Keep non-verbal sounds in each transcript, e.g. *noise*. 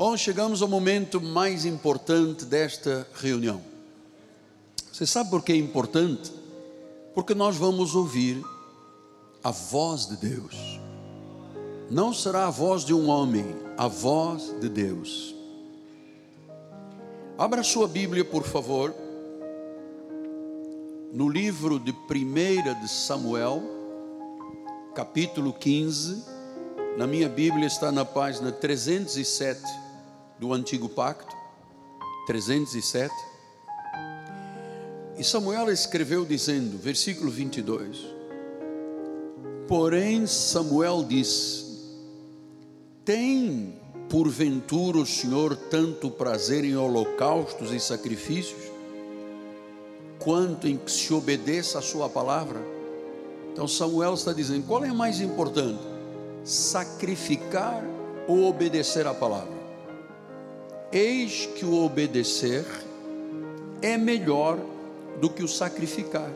Bom, chegamos ao momento mais importante desta reunião. Você sabe por que é importante? Porque nós vamos ouvir a voz de Deus. Não será a voz de um homem, a voz de Deus. Abra sua Bíblia, por favor, no livro de 1 de Samuel, capítulo 15. Na minha Bíblia está na página 307 do Antigo Pacto. 307. E Samuel escreveu dizendo, versículo 22: Porém, Samuel disse: Tem porventura o Senhor tanto prazer em holocaustos e sacrifícios, quanto em que se obedeça a Sua palavra? Então, Samuel está dizendo: qual é mais importante, sacrificar ou obedecer a palavra? Eis que o obedecer é melhor do que o sacrificar,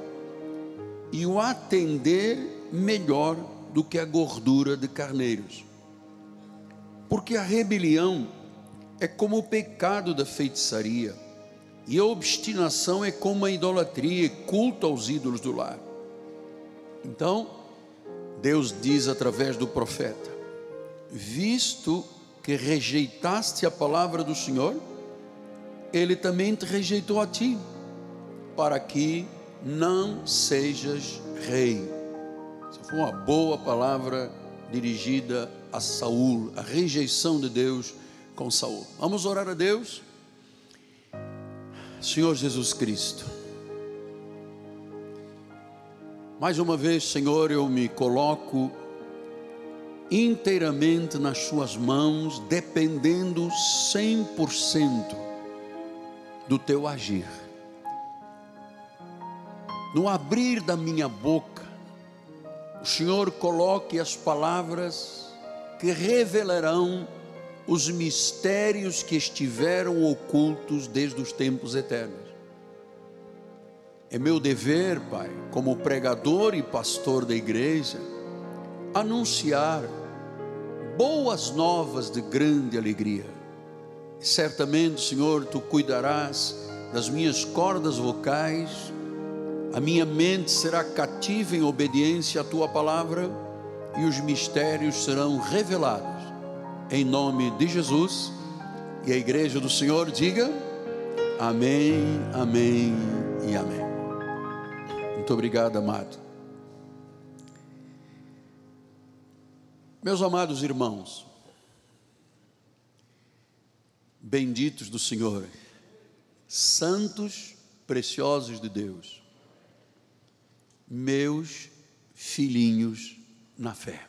e o atender melhor do que a gordura de carneiros. Porque a rebelião é como o pecado da feitiçaria, e a obstinação é como a idolatria, culto aos ídolos do lar. Então, Deus diz através do profeta: Visto que rejeitaste a palavra do Senhor, Ele também te rejeitou a ti, para que não sejas rei. Essa foi uma boa palavra dirigida a Saul, a rejeição de Deus com Saul. Vamos orar a Deus. Senhor Jesus Cristo. Mais uma vez, Senhor, eu me coloco inteiramente nas Suas mãos, dependendo 100% do Teu agir. No abrir da minha boca, o Senhor coloque as palavras que revelarão os mistérios que estiveram ocultos desde os tempos eternos. É meu dever, Pai, como pregador e pastor da igreja, anunciar boas novas de grande alegria. Certamente, Senhor, tu cuidarás das minhas cordas vocais, a minha mente será cativa em obediência à tua palavra e os mistérios serão revelados em nome de Jesus. E a igreja do Senhor diga: Amém, Amém e Amém. Muito obrigado, amado. Meus amados irmãos, benditos do Senhor, santos, preciosos de Deus, meus filhinhos na fé.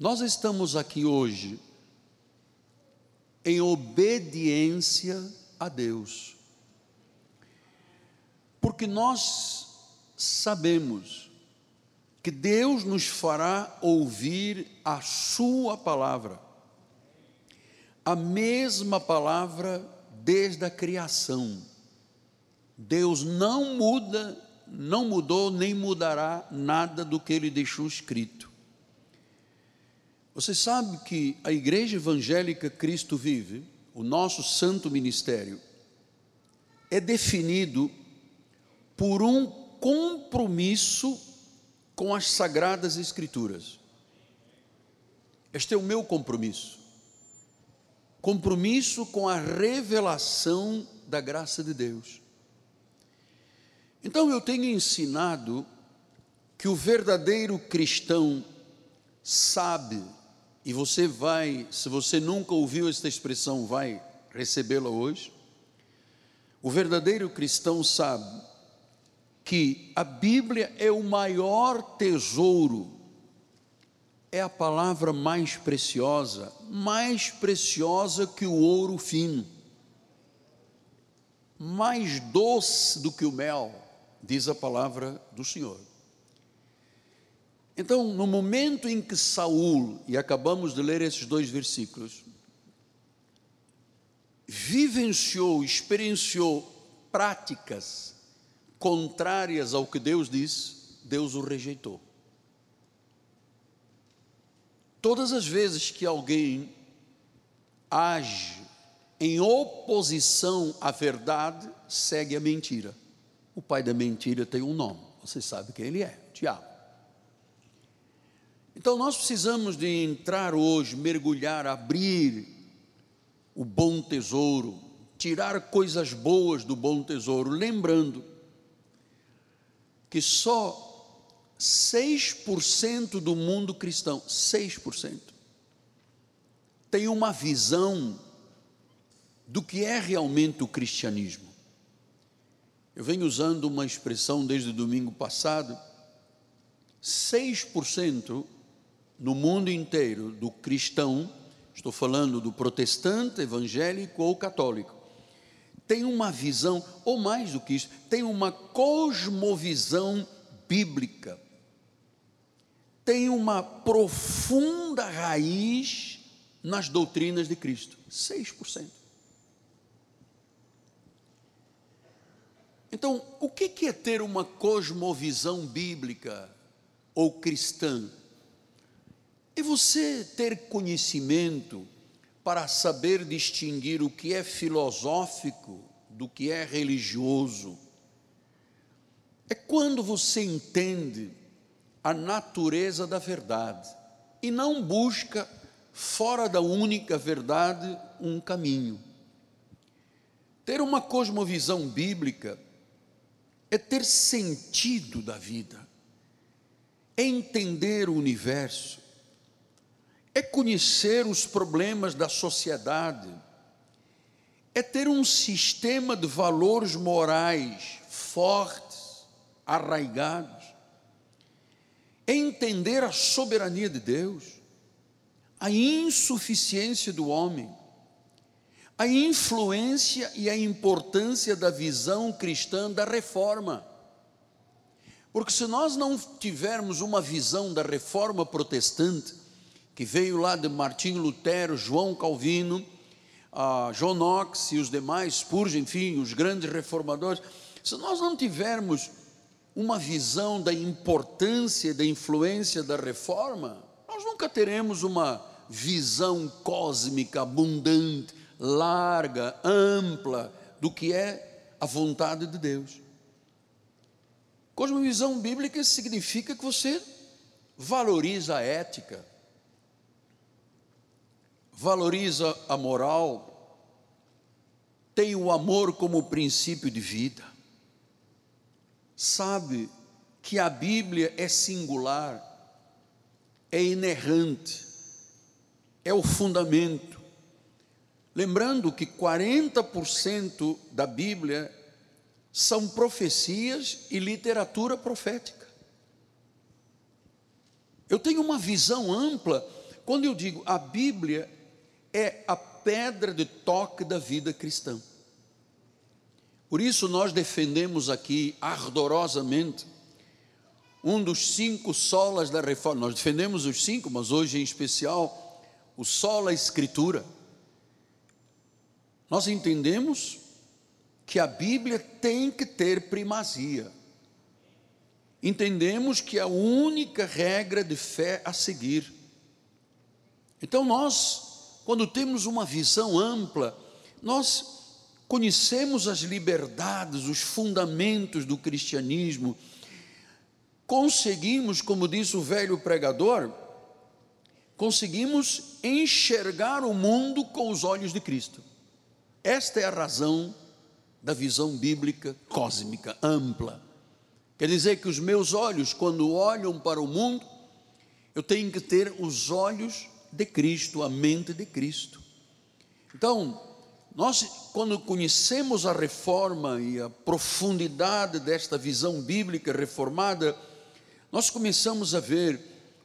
Nós estamos aqui hoje em obediência a Deus, porque nós sabemos que Deus nos fará ouvir a Sua palavra, a mesma palavra desde a criação. Deus não muda não mudou nem mudará nada do que ele deixou escrito. Você sabe que a Igreja Evangélica Cristo Vive, o nosso santo ministério, é definido por um compromisso com as Sagradas Escrituras. Este é o meu compromisso. Compromisso com a revelação da graça de Deus. Então eu tenho ensinado que o verdadeiro cristão sabe, e você vai, se você nunca ouviu esta expressão, vai recebê-la hoje. O verdadeiro cristão sabe que a Bíblia é o maior tesouro, é a palavra mais preciosa, mais preciosa que o ouro fino, mais doce do que o mel diz a palavra do Senhor. Então, no momento em que Saul, e acabamos de ler esses dois versículos, vivenciou, experienciou práticas contrárias ao que Deus diz, Deus o rejeitou. todas as vezes que alguém age em oposição à verdade, segue a mentira. O pai da mentira tem um nome, você sabe quem ele é: diabo. Então nós precisamos de entrar hoje, mergulhar, abrir o bom tesouro, tirar coisas boas do bom tesouro, lembrando que só 6% do mundo cristão, 6%, tem uma visão do que é realmente o cristianismo. Eu venho usando uma expressão desde domingo passado, 6% no mundo inteiro do cristão, estou falando do protestante, evangélico ou católico, tem uma visão, ou mais do que isso, tem uma cosmovisão bíblica, tem uma profunda raiz nas doutrinas de Cristo. 6%. Então, o que é ter uma cosmovisão bíblica ou cristã? É você ter conhecimento para saber distinguir o que é filosófico do que é religioso. É quando você entende a natureza da verdade e não busca fora da única verdade um caminho. Ter uma cosmovisão bíblica é ter sentido da vida, é entender o universo, é conhecer os problemas da sociedade, é ter um sistema de valores morais fortes, arraigados, é entender a soberania de Deus, a insuficiência do homem, a influência e a importância da visão cristã da reforma. Porque se nós não tivermos uma visão da reforma protestante, que veio lá de Martinho Lutero, João Calvino, uh, John Knox e os demais, Spurgeon, enfim, os grandes reformadores, se nós não tivermos uma visão da importância da influência da reforma, nós nunca teremos uma visão cósmica, abundante, larga, ampla do que é a vontade de Deus. Cosmovisão bíblica significa que você valoriza a ética, valoriza a moral, tem o amor como princípio de vida, sabe que a Bíblia é singular, é inerrante, é o fundamento. Lembrando que 40% da Bíblia são profecias e literatura profética. Eu tenho uma visão ampla quando eu digo a Bíblia é a pedra de toque da vida cristã. Por isso nós defendemos aqui ardorosamente um dos cinco solas da reforma. Nós defendemos os cinco, mas hoje em especial o sola escritura. Nós entendemos que a Bíblia tem que ter primazia. Entendemos que é a única regra de fé a seguir. Então nós quando temos uma visão ampla, nós conhecemos as liberdades, os fundamentos do cristianismo, conseguimos, como diz o velho pregador, conseguimos enxergar o mundo com os olhos de Cristo. Esta é a razão da visão bíblica cósmica, ampla. Quer dizer que os meus olhos, quando olham para o mundo, eu tenho que ter os olhos de Cristo, a mente de Cristo. Então, nós, quando conhecemos a reforma e a profundidade desta visão bíblica reformada, nós começamos a ver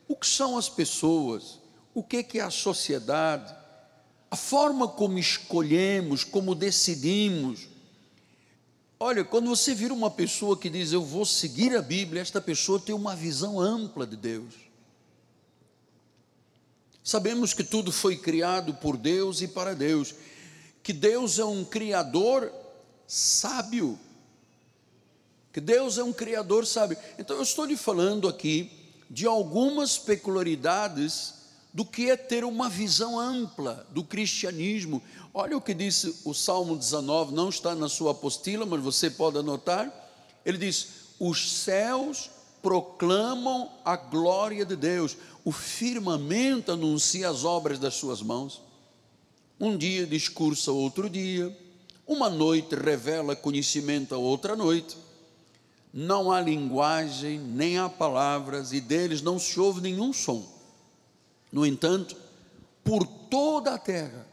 o que são as pessoas, o que é a sociedade, a forma como escolhemos, como decidimos. Olha, quando você vira uma pessoa que diz eu vou seguir a Bíblia, esta pessoa tem uma visão ampla de Deus. Sabemos que tudo foi criado por Deus e para Deus, que Deus é um criador sábio, que Deus é um criador sábio. Então eu estou lhe falando aqui de algumas peculiaridades do que é ter uma visão ampla do cristianismo. Olha o que disse o Salmo 19, não está na sua apostila, mas você pode anotar. Ele diz: Os céus proclamam a glória de Deus, o firmamento anuncia as obras das suas mãos. Um dia discursa outro dia, uma noite revela conhecimento a outra noite. Não há linguagem, nem há palavras, e deles não se ouve nenhum som. No entanto, por toda a terra,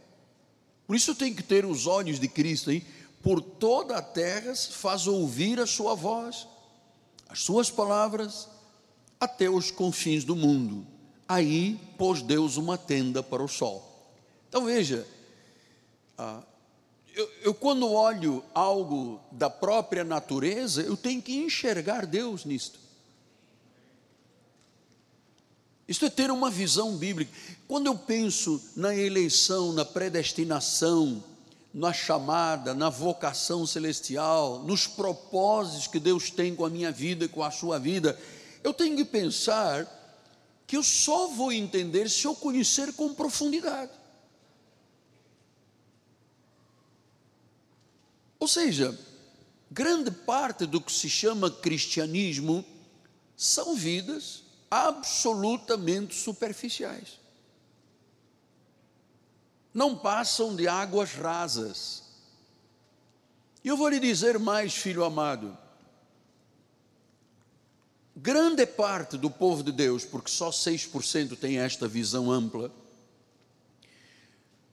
por isso tem que ter os olhos de Cristo aí, por toda a terra se faz ouvir a sua voz as suas palavras até os confins do mundo. Aí pôs Deus uma tenda para o sol. Então veja, ah, eu, eu, quando olho algo da própria natureza, eu tenho que enxergar Deus nisto. Isto é ter uma visão bíblica. Quando eu penso na eleição, na predestinação, na chamada, na vocação celestial, nos propósitos que Deus tem com a minha vida e com a sua vida, eu tenho que pensar que eu só vou entender se eu conhecer com profundidade. Ou seja, grande parte do que se chama cristianismo são vidas absolutamente superficiais não passam de águas rasas. E eu vou lhe dizer mais, filho amado, grande parte do povo de Deus, porque só 6% tem esta visão ampla,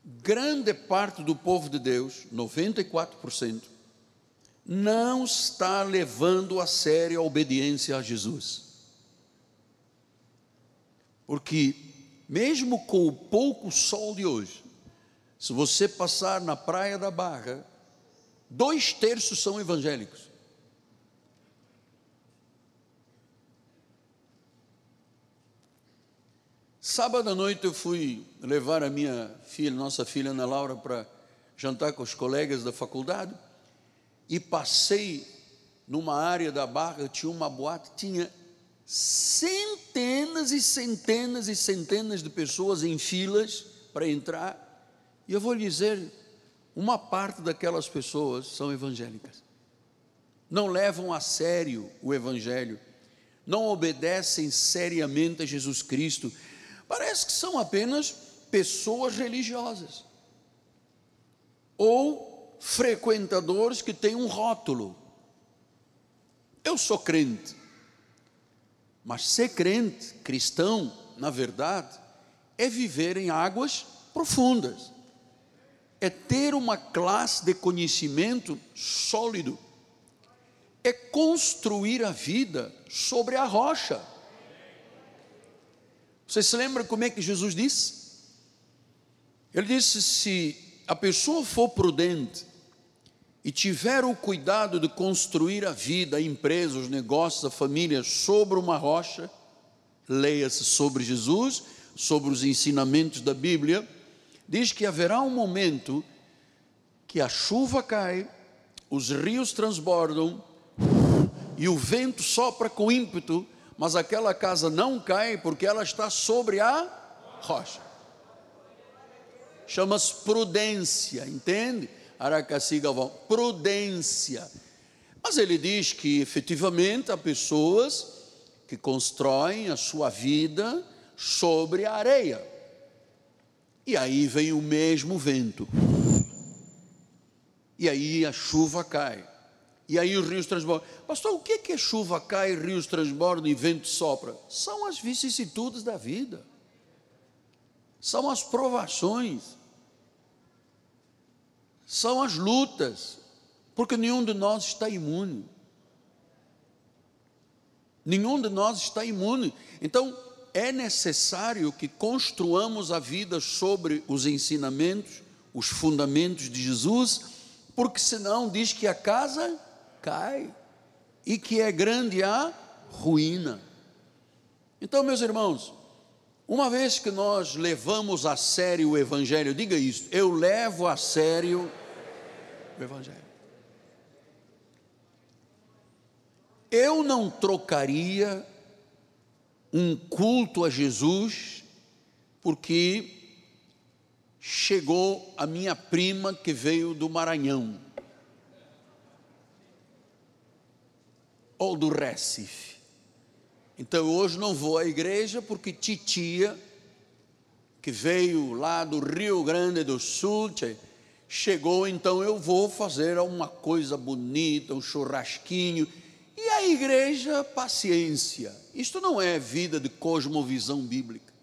grande parte do povo de Deus, 94%, não está levando a sério a obediência a Jesus. Porque, mesmo com o pouco sol de hoje, se você passar na Praia da Barra, dois terços são evangélicos. Sábado à noite eu fui levar a minha filha, nossa filha Ana Laura, para jantar com os colegas da faculdade e passei numa área da Barra, tinha uma boate, tinha centenas e centenas e centenas de pessoas em filas para entrar e eu vou lhe dizer, uma parte daquelas pessoas são evangélicas. Não levam a sério o evangelho, não obedecem seriamente a Jesus Cristo. Parece que são apenas pessoas religiosas ou frequentadores que têm um rótulo. Eu sou crente. Mas ser crente, cristão, na verdade, é viver em águas profundas é ter uma classe de conhecimento sólido, é construir a vida sobre a rocha. Você se lembra como é que Jesus disse? Ele disse: se a pessoa for prudente e tiver o cuidado de construir a vida, a empresa, os negócios, a família sobre uma rocha, leia-se sobre Jesus, sobre os ensinamentos da Bíblia, diz que haverá um momento que a chuva cai, os rios transbordam e o vento sopra com ímpeto, mas aquela casa não cai porque ela está sobre a rocha. Chama-se prudência, entende? Aracaci Galvão, prudência. Mas ele diz que efetivamente há pessoas que constroem a sua vida sobre a areia. E aí vem o mesmo vento. E aí a chuva cai. E aí os rios transbordam. Pastor, o que é chuva cai, rios transbordam e vento sopra? São as vicissitudes da vida. São as provações. São as lutas. Porque nenhum de nós está imune. Nenhum de nós está imune. Então, é necessário que construamos a vida sobre os ensinamentos, os fundamentos de Jesus, porque senão diz que a casa cai e que é grande a ruína. Então, meus irmãos, uma vez que nós levamos a sério o Evangelho, diga isso, eu levo a sério o Evangelho. Eu não trocaria um culto a Jesus porque chegou a minha prima que veio do Maranhão, ou do Recife. Então hoje não vou à igreja porque titia, que veio lá do Rio Grande do Sul, chegou, então eu vou fazer uma coisa bonita, um churrasquinho. E a igreja, paciência. Isto não é vida de cosmovisão bíblica.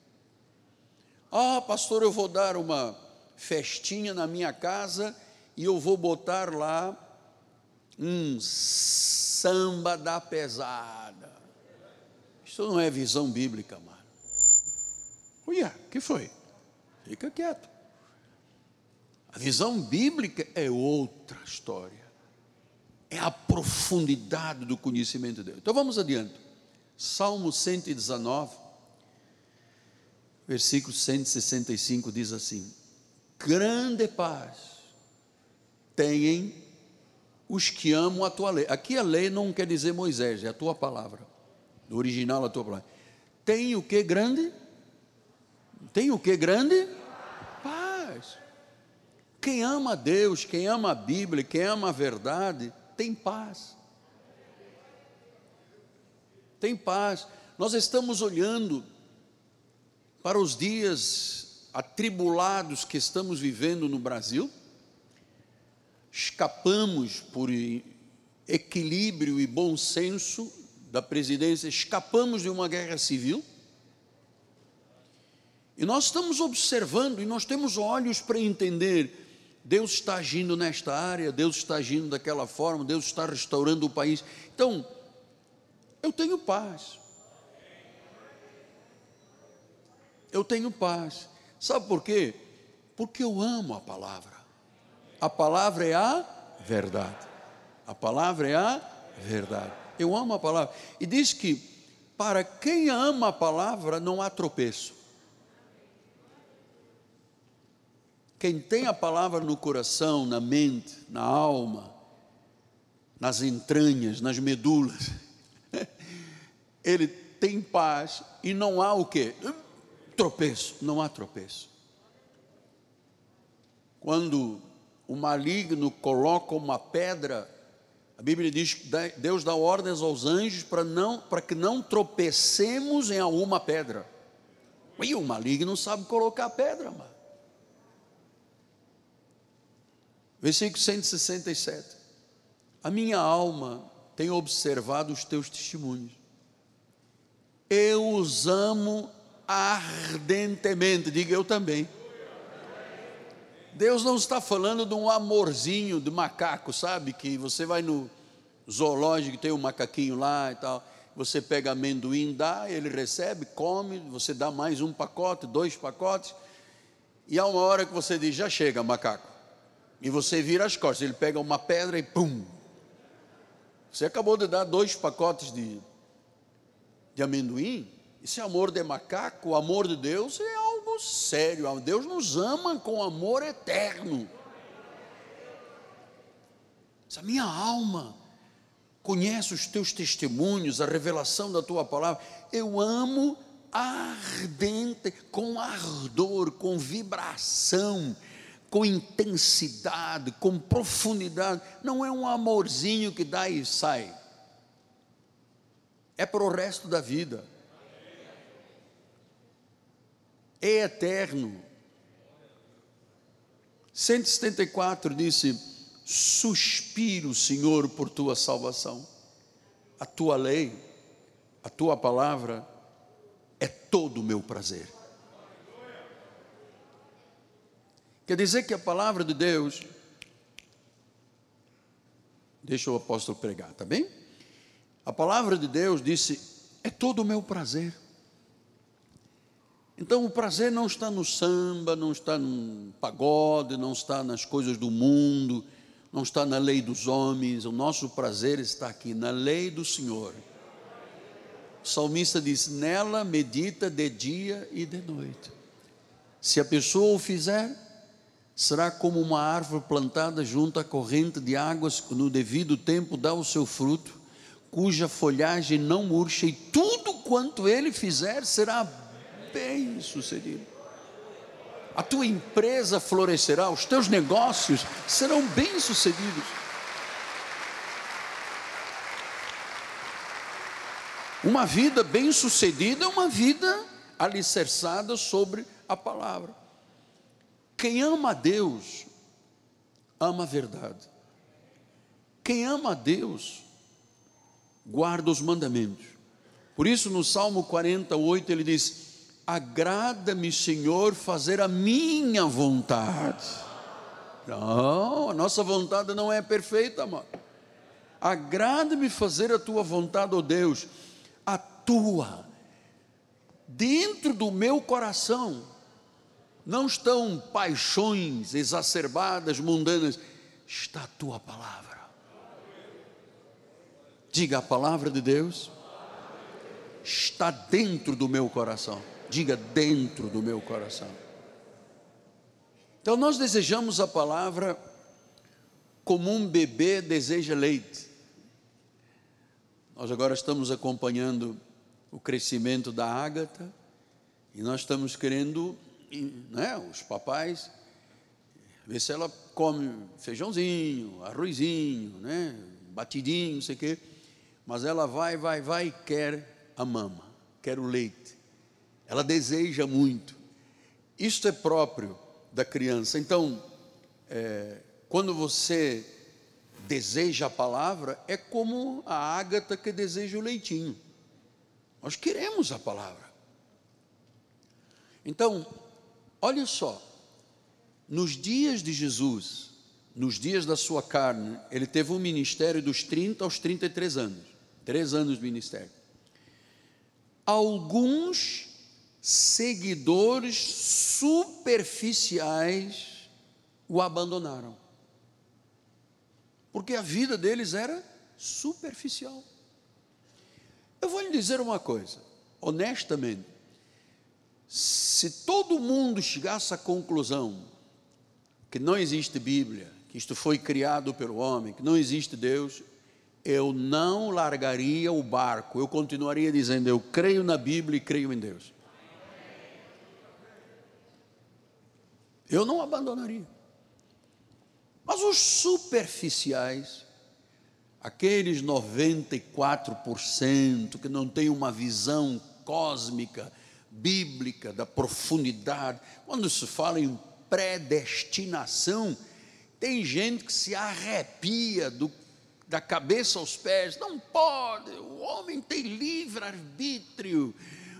Ah, pastor, eu vou dar uma festinha na minha casa e eu vou botar lá um samba da pesada. Isso não é visão bíblica, mano. Uia, que foi? Fica quieto. A visão bíblica é outra história. É a profundidade do conhecimento de Deus. Então vamos adiante. Salmo 119, versículo 165 diz assim: Grande paz têm os que amam a tua lei. Aqui a lei não quer dizer Moisés, é a tua palavra. No original a tua palavra. Tem o que grande? Tem o que grande? Paz. Quem ama Deus, quem ama a Bíblia, quem ama a verdade, tem paz. Tem paz. Nós estamos olhando para os dias atribulados que estamos vivendo no Brasil, escapamos por equilíbrio e bom senso da presidência, escapamos de uma guerra civil. E nós estamos observando e nós temos olhos para entender. Deus está agindo nesta área, Deus está agindo daquela forma, Deus está restaurando o país. Então, eu tenho paz. eu tenho paz. Sabe por quê? Porque eu amo a palavra. A palavra é a verdade. A palavra é a verdade. Eu amo a palavra. E diz que para quem ama a palavra não há tropeço. Quem tem a palavra no coração, na mente, na alma, nas entranhas, nas medulas, *laughs* ele tem paz e não há o que? tropeço, não há tropeço. Quando o maligno coloca uma pedra, a Bíblia diz que Deus dá ordens aos anjos para não para que não tropecemos em alguma pedra. E o maligno sabe colocar pedra, mano. Versículo 167. A minha alma tem observado os teus testemunhos. Eu os amo ardentemente. Diga eu também. Deus não está falando de um amorzinho de macaco, sabe? Que você vai no zoológico, tem um macaquinho lá e tal. Você pega amendoim, dá, ele recebe, come, você dá mais um pacote, dois pacotes. E há uma hora que você diz: já chega, macaco. E você vira as costas, ele pega uma pedra e pum. Você acabou de dar dois pacotes de, de amendoim, esse amor de macaco, o amor de Deus é algo sério. Deus nos ama com amor eterno. Essa minha alma conhece os teus testemunhos, a revelação da tua palavra. Eu amo ardente, com ardor, com vibração, com intensidade, com profundidade. Não é um amorzinho que dá e sai. É para o resto da vida. É eterno. 174 disse: Suspiro, Senhor, por tua salvação. A tua lei, a tua palavra é todo o meu prazer. Quer dizer que a palavra de Deus, deixa o apóstolo pregar, tá bem? A palavra de Deus disse: é todo o meu prazer. Então o prazer não está no samba, não está no pagode, não está nas coisas do mundo, não está na lei dos homens, o nosso prazer está aqui na lei do Senhor. O salmista diz: nela medita de dia e de noite. Se a pessoa o fizer, será como uma árvore plantada junto à corrente de águas, no devido tempo dá o seu fruto, cuja folhagem não murcha, e tudo quanto ele fizer será bem sucedido. a tua empresa florescerá, os teus negócios serão bem-sucedidos. Uma vida bem-sucedida é uma vida alicerçada sobre a palavra. Quem ama a Deus, ama a verdade. Quem ama a Deus, guarda os mandamentos. Por isso, no Salmo 48, ele diz: Agrada-me, Senhor, fazer a minha vontade. Não, a nossa vontade não é perfeita, amado. Agrada-me fazer a tua vontade, ó oh Deus, a tua. Dentro do meu coração não estão paixões exacerbadas, mundanas, está a tua palavra. Diga a palavra de Deus está dentro do meu coração. Diga dentro do meu coração. Então nós desejamos a palavra como um bebê deseja leite. Nós agora estamos acompanhando o crescimento da ágata e nós estamos querendo, né, os papais, ver se ela come feijãozinho, arrozinho, né, batidinho, não sei o quê, mas ela vai, vai, vai e quer a mama, quer o leite. Ela deseja muito. Isto é próprio da criança. Então, é, quando você deseja a palavra, é como a ágata que deseja o leitinho. Nós queremos a palavra. Então, olha só, nos dias de Jesus, nos dias da sua carne, ele teve um ministério dos 30 aos 33 anos, três anos de ministério. Alguns seguidores superficiais o abandonaram, porque a vida deles era superficial. Eu vou lhe dizer uma coisa, honestamente, se todo mundo chegasse à conclusão que não existe Bíblia, que isto foi criado pelo homem, que não existe Deus, eu não largaria o barco, eu continuaria dizendo: eu creio na Bíblia e creio em Deus. Eu não abandonaria. Mas os superficiais, aqueles 94% que não têm uma visão cósmica, bíblica, da profundidade, quando se fala em predestinação, tem gente que se arrepia do, da cabeça aos pés. Não pode, o homem tem livre-arbítrio,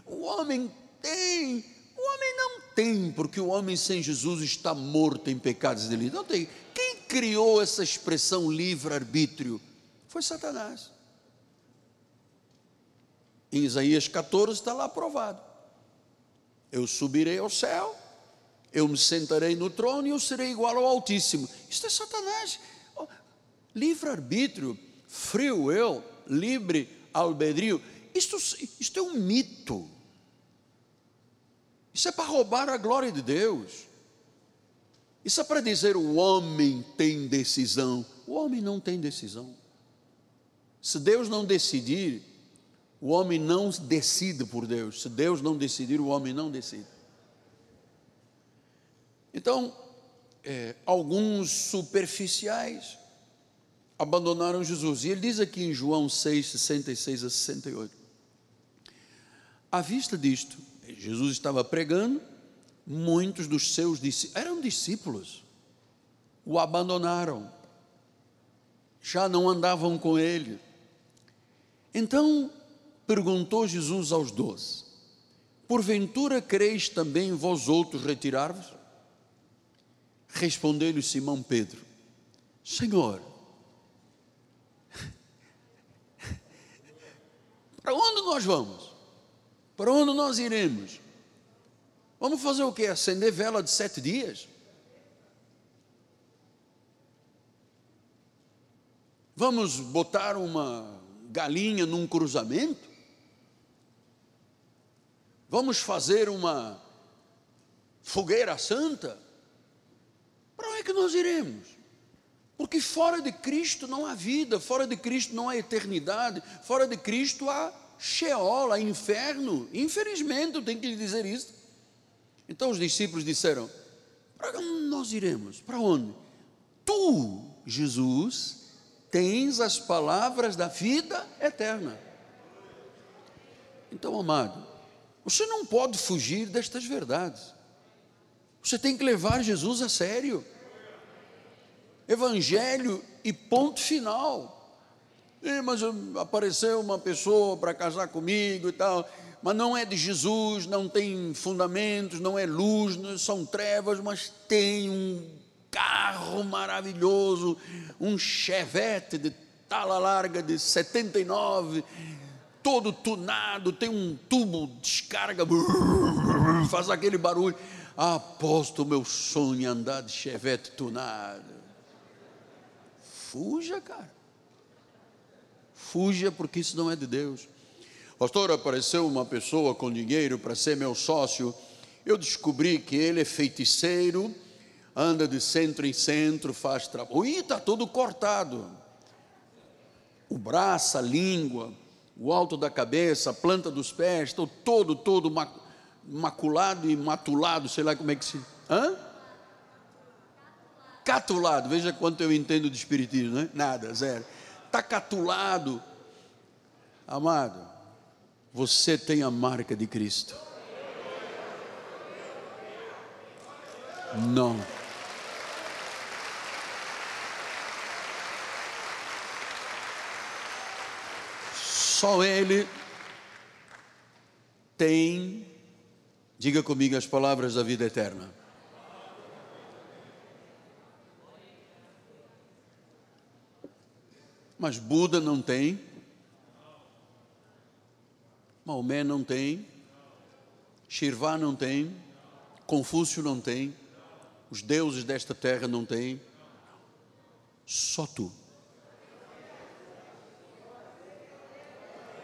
o homem tem, o homem não tem, porque o homem sem Jesus está morto em pecados e delitos. Não tem. Quem criou essa expressão livre-arbítrio? Foi Satanás. Em Isaías 14 está lá aprovado. Eu subirei ao céu, eu me sentarei no trono e eu serei igual ao Altíssimo. Isto é Satanás. Oh, livre-arbítrio, frio eu, livre albedrio. Isto, isto é um mito. Isso é para roubar a glória de Deus. Isso é para dizer o homem tem decisão. O homem não tem decisão. Se Deus não decidir, o homem não decide por Deus. Se Deus não decidir, o homem não decide. Então, é, alguns superficiais abandonaram Jesus. E ele diz aqui em João 6, 66 a 68. À vista disto, Jesus estava pregando, muitos dos seus discípulos, eram discípulos, o abandonaram, já não andavam com ele. Então, perguntou Jesus aos doze: Porventura quereis também vós outros retirar-vos? Respondeu-lhe Simão Pedro: Senhor, *laughs* para onde nós vamos? Para onde nós iremos? Vamos fazer o que? Acender vela de sete dias? Vamos botar uma galinha num cruzamento? Vamos fazer uma fogueira santa? Para onde é que nós iremos? Porque fora de Cristo não há vida, fora de Cristo não há eternidade, fora de Cristo há Sheol, inferno. Infelizmente, eu tenho que lhe dizer isso. Então os discípulos disseram: para onde nós iremos? Para onde? Tu, Jesus, tens as palavras da vida eterna. Então, amado, você não pode fugir destas verdades. Você tem que levar Jesus a sério. Evangelho e ponto final. Mas apareceu uma pessoa para casar comigo e tal, mas não é de Jesus, não tem fundamentos, não é luz, não são trevas, mas tem um carro maravilhoso, um Chevette de tala larga de 79, todo tunado, tem um tubo, descarga, *laughs* faz aquele barulho. Aposto meu sonho andar de Chevette tunado. Fuja, cara. Fuja, porque isso não é de Deus. Pastor, apareceu uma pessoa com dinheiro para ser meu sócio. Eu descobri que ele é feiticeiro, anda de centro em centro, faz trabalho. Ih, está todo cortado. O braço, a língua, o alto da cabeça, a planta dos pés, estou todo, todo maculado e matulado, sei lá como é que se. Hã? Catulado, veja quanto eu entendo de espiritismo, né? Nada, zero. Está catulado. Amado, você tem a marca de Cristo. Não. Só Ele tem, diga comigo as palavras da vida eterna. Mas Buda não tem, Maomé não tem, Shirvá não tem, Confúcio não tem, os deuses desta terra não têm, só tu.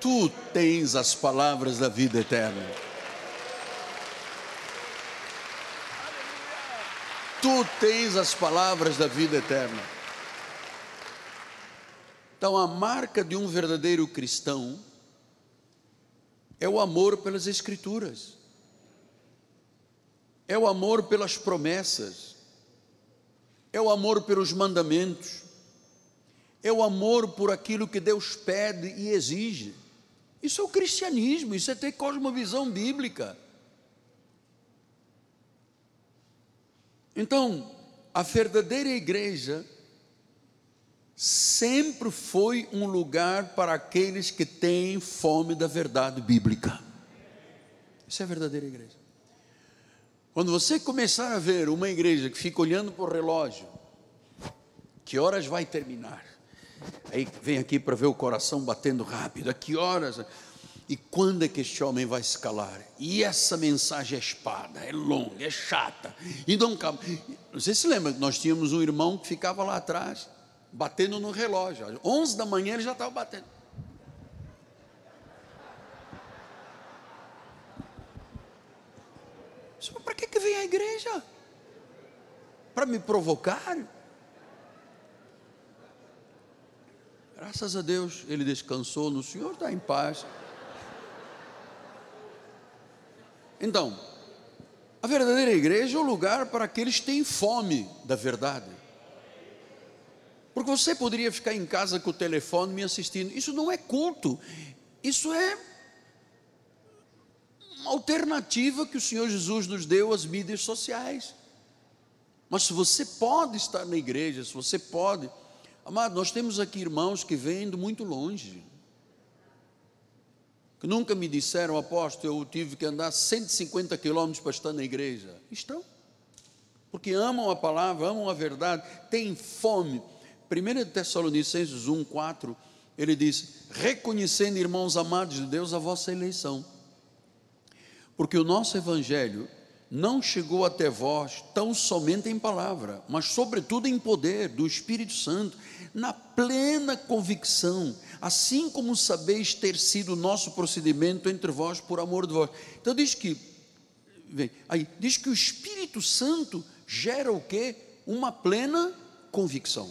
Tu tens as palavras da vida eterna. Tu tens as palavras da vida eterna. Então, a marca de um verdadeiro cristão é o amor pelas Escrituras é o amor pelas promessas, é o amor pelos mandamentos, é o amor por aquilo que Deus pede e exige. Isso é o cristianismo, isso é ter cosmovisão bíblica. Então, a verdadeira igreja sempre foi um lugar para aqueles que têm fome da verdade bíblica. Isso é a verdadeira igreja. Quando você começar a ver uma igreja que fica olhando para o relógio, que horas vai terminar? Aí vem aqui para ver o coração batendo rápido, a que horas? E quando é que este homem vai escalar? E essa mensagem é espada, é longa, é chata. E não cabe. Sei se lembra, nós tínhamos um irmão que ficava lá atrás, batendo no relógio. Às 11 da manhã ele já estava batendo. Para que, que vem a igreja? Para me provocar? Graças a Deus, ele descansou no Senhor, está em paz. Então, a verdadeira igreja é o lugar para aqueles que têm fome da verdade. Porque você poderia ficar em casa com o telefone me assistindo. Isso não é culto. Isso é uma alternativa que o Senhor Jesus nos deu às mídias sociais. Mas se você pode estar na igreja, se você pode, amado, nós temos aqui irmãos que vêm de muito longe, que nunca me disseram, apóstolo, eu tive que andar 150 quilômetros para estar na igreja. Estão, porque amam a palavra, amam a verdade, têm fome. 1 Tessalonicenses 1, 4, ele diz: reconhecendo, irmãos amados de Deus, a vossa eleição porque o nosso Evangelho não chegou até vós tão somente em palavra, mas sobretudo em poder do Espírito Santo, na plena convicção, assim como sabeis ter sido o nosso procedimento entre vós por amor de vós. Então diz que, vem, aí, diz que o Espírito Santo gera o que? Uma plena convicção.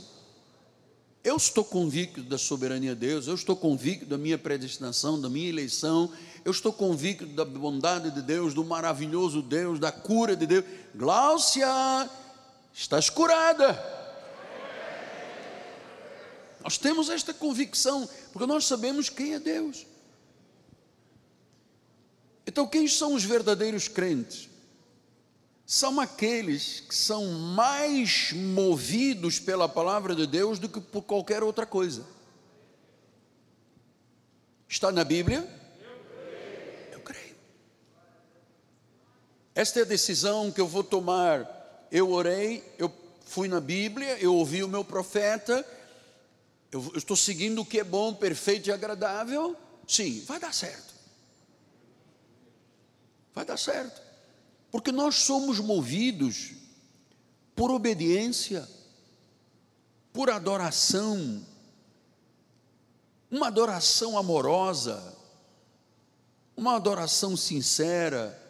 Eu estou convicto da soberania de Deus, eu estou convicto da minha predestinação, da minha eleição, eu estou convicto da bondade de Deus, do maravilhoso Deus, da cura de Deus. Gláucia, estás curada. Nós temos esta convicção, porque nós sabemos quem é Deus. Então, quem são os verdadeiros crentes? São aqueles que são mais movidos pela palavra de Deus do que por qualquer outra coisa. Está na Bíblia? Eu creio. Eu creio. Esta é a decisão que eu vou tomar. Eu orei, eu fui na Bíblia, eu ouvi o meu profeta, eu, eu estou seguindo o que é bom, perfeito e agradável. Sim, vai dar certo. Vai dar certo. Porque nós somos movidos por obediência, por adoração, uma adoração amorosa, uma adoração sincera,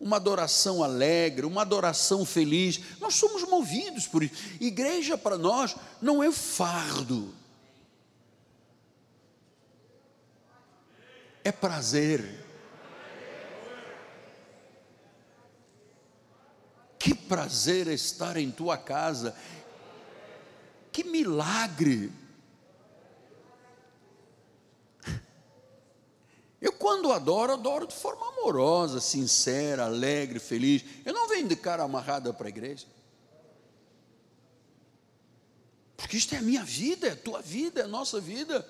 uma adoração alegre, uma adoração feliz. Nós somos movidos por isso. Igreja para nós não é fardo, é prazer. Que prazer estar em tua casa, que milagre Eu, quando adoro, adoro de forma amorosa, sincera, alegre, feliz. Eu não venho de cara amarrada para a igreja. Porque isto é a minha vida, é a tua vida, é a nossa vida.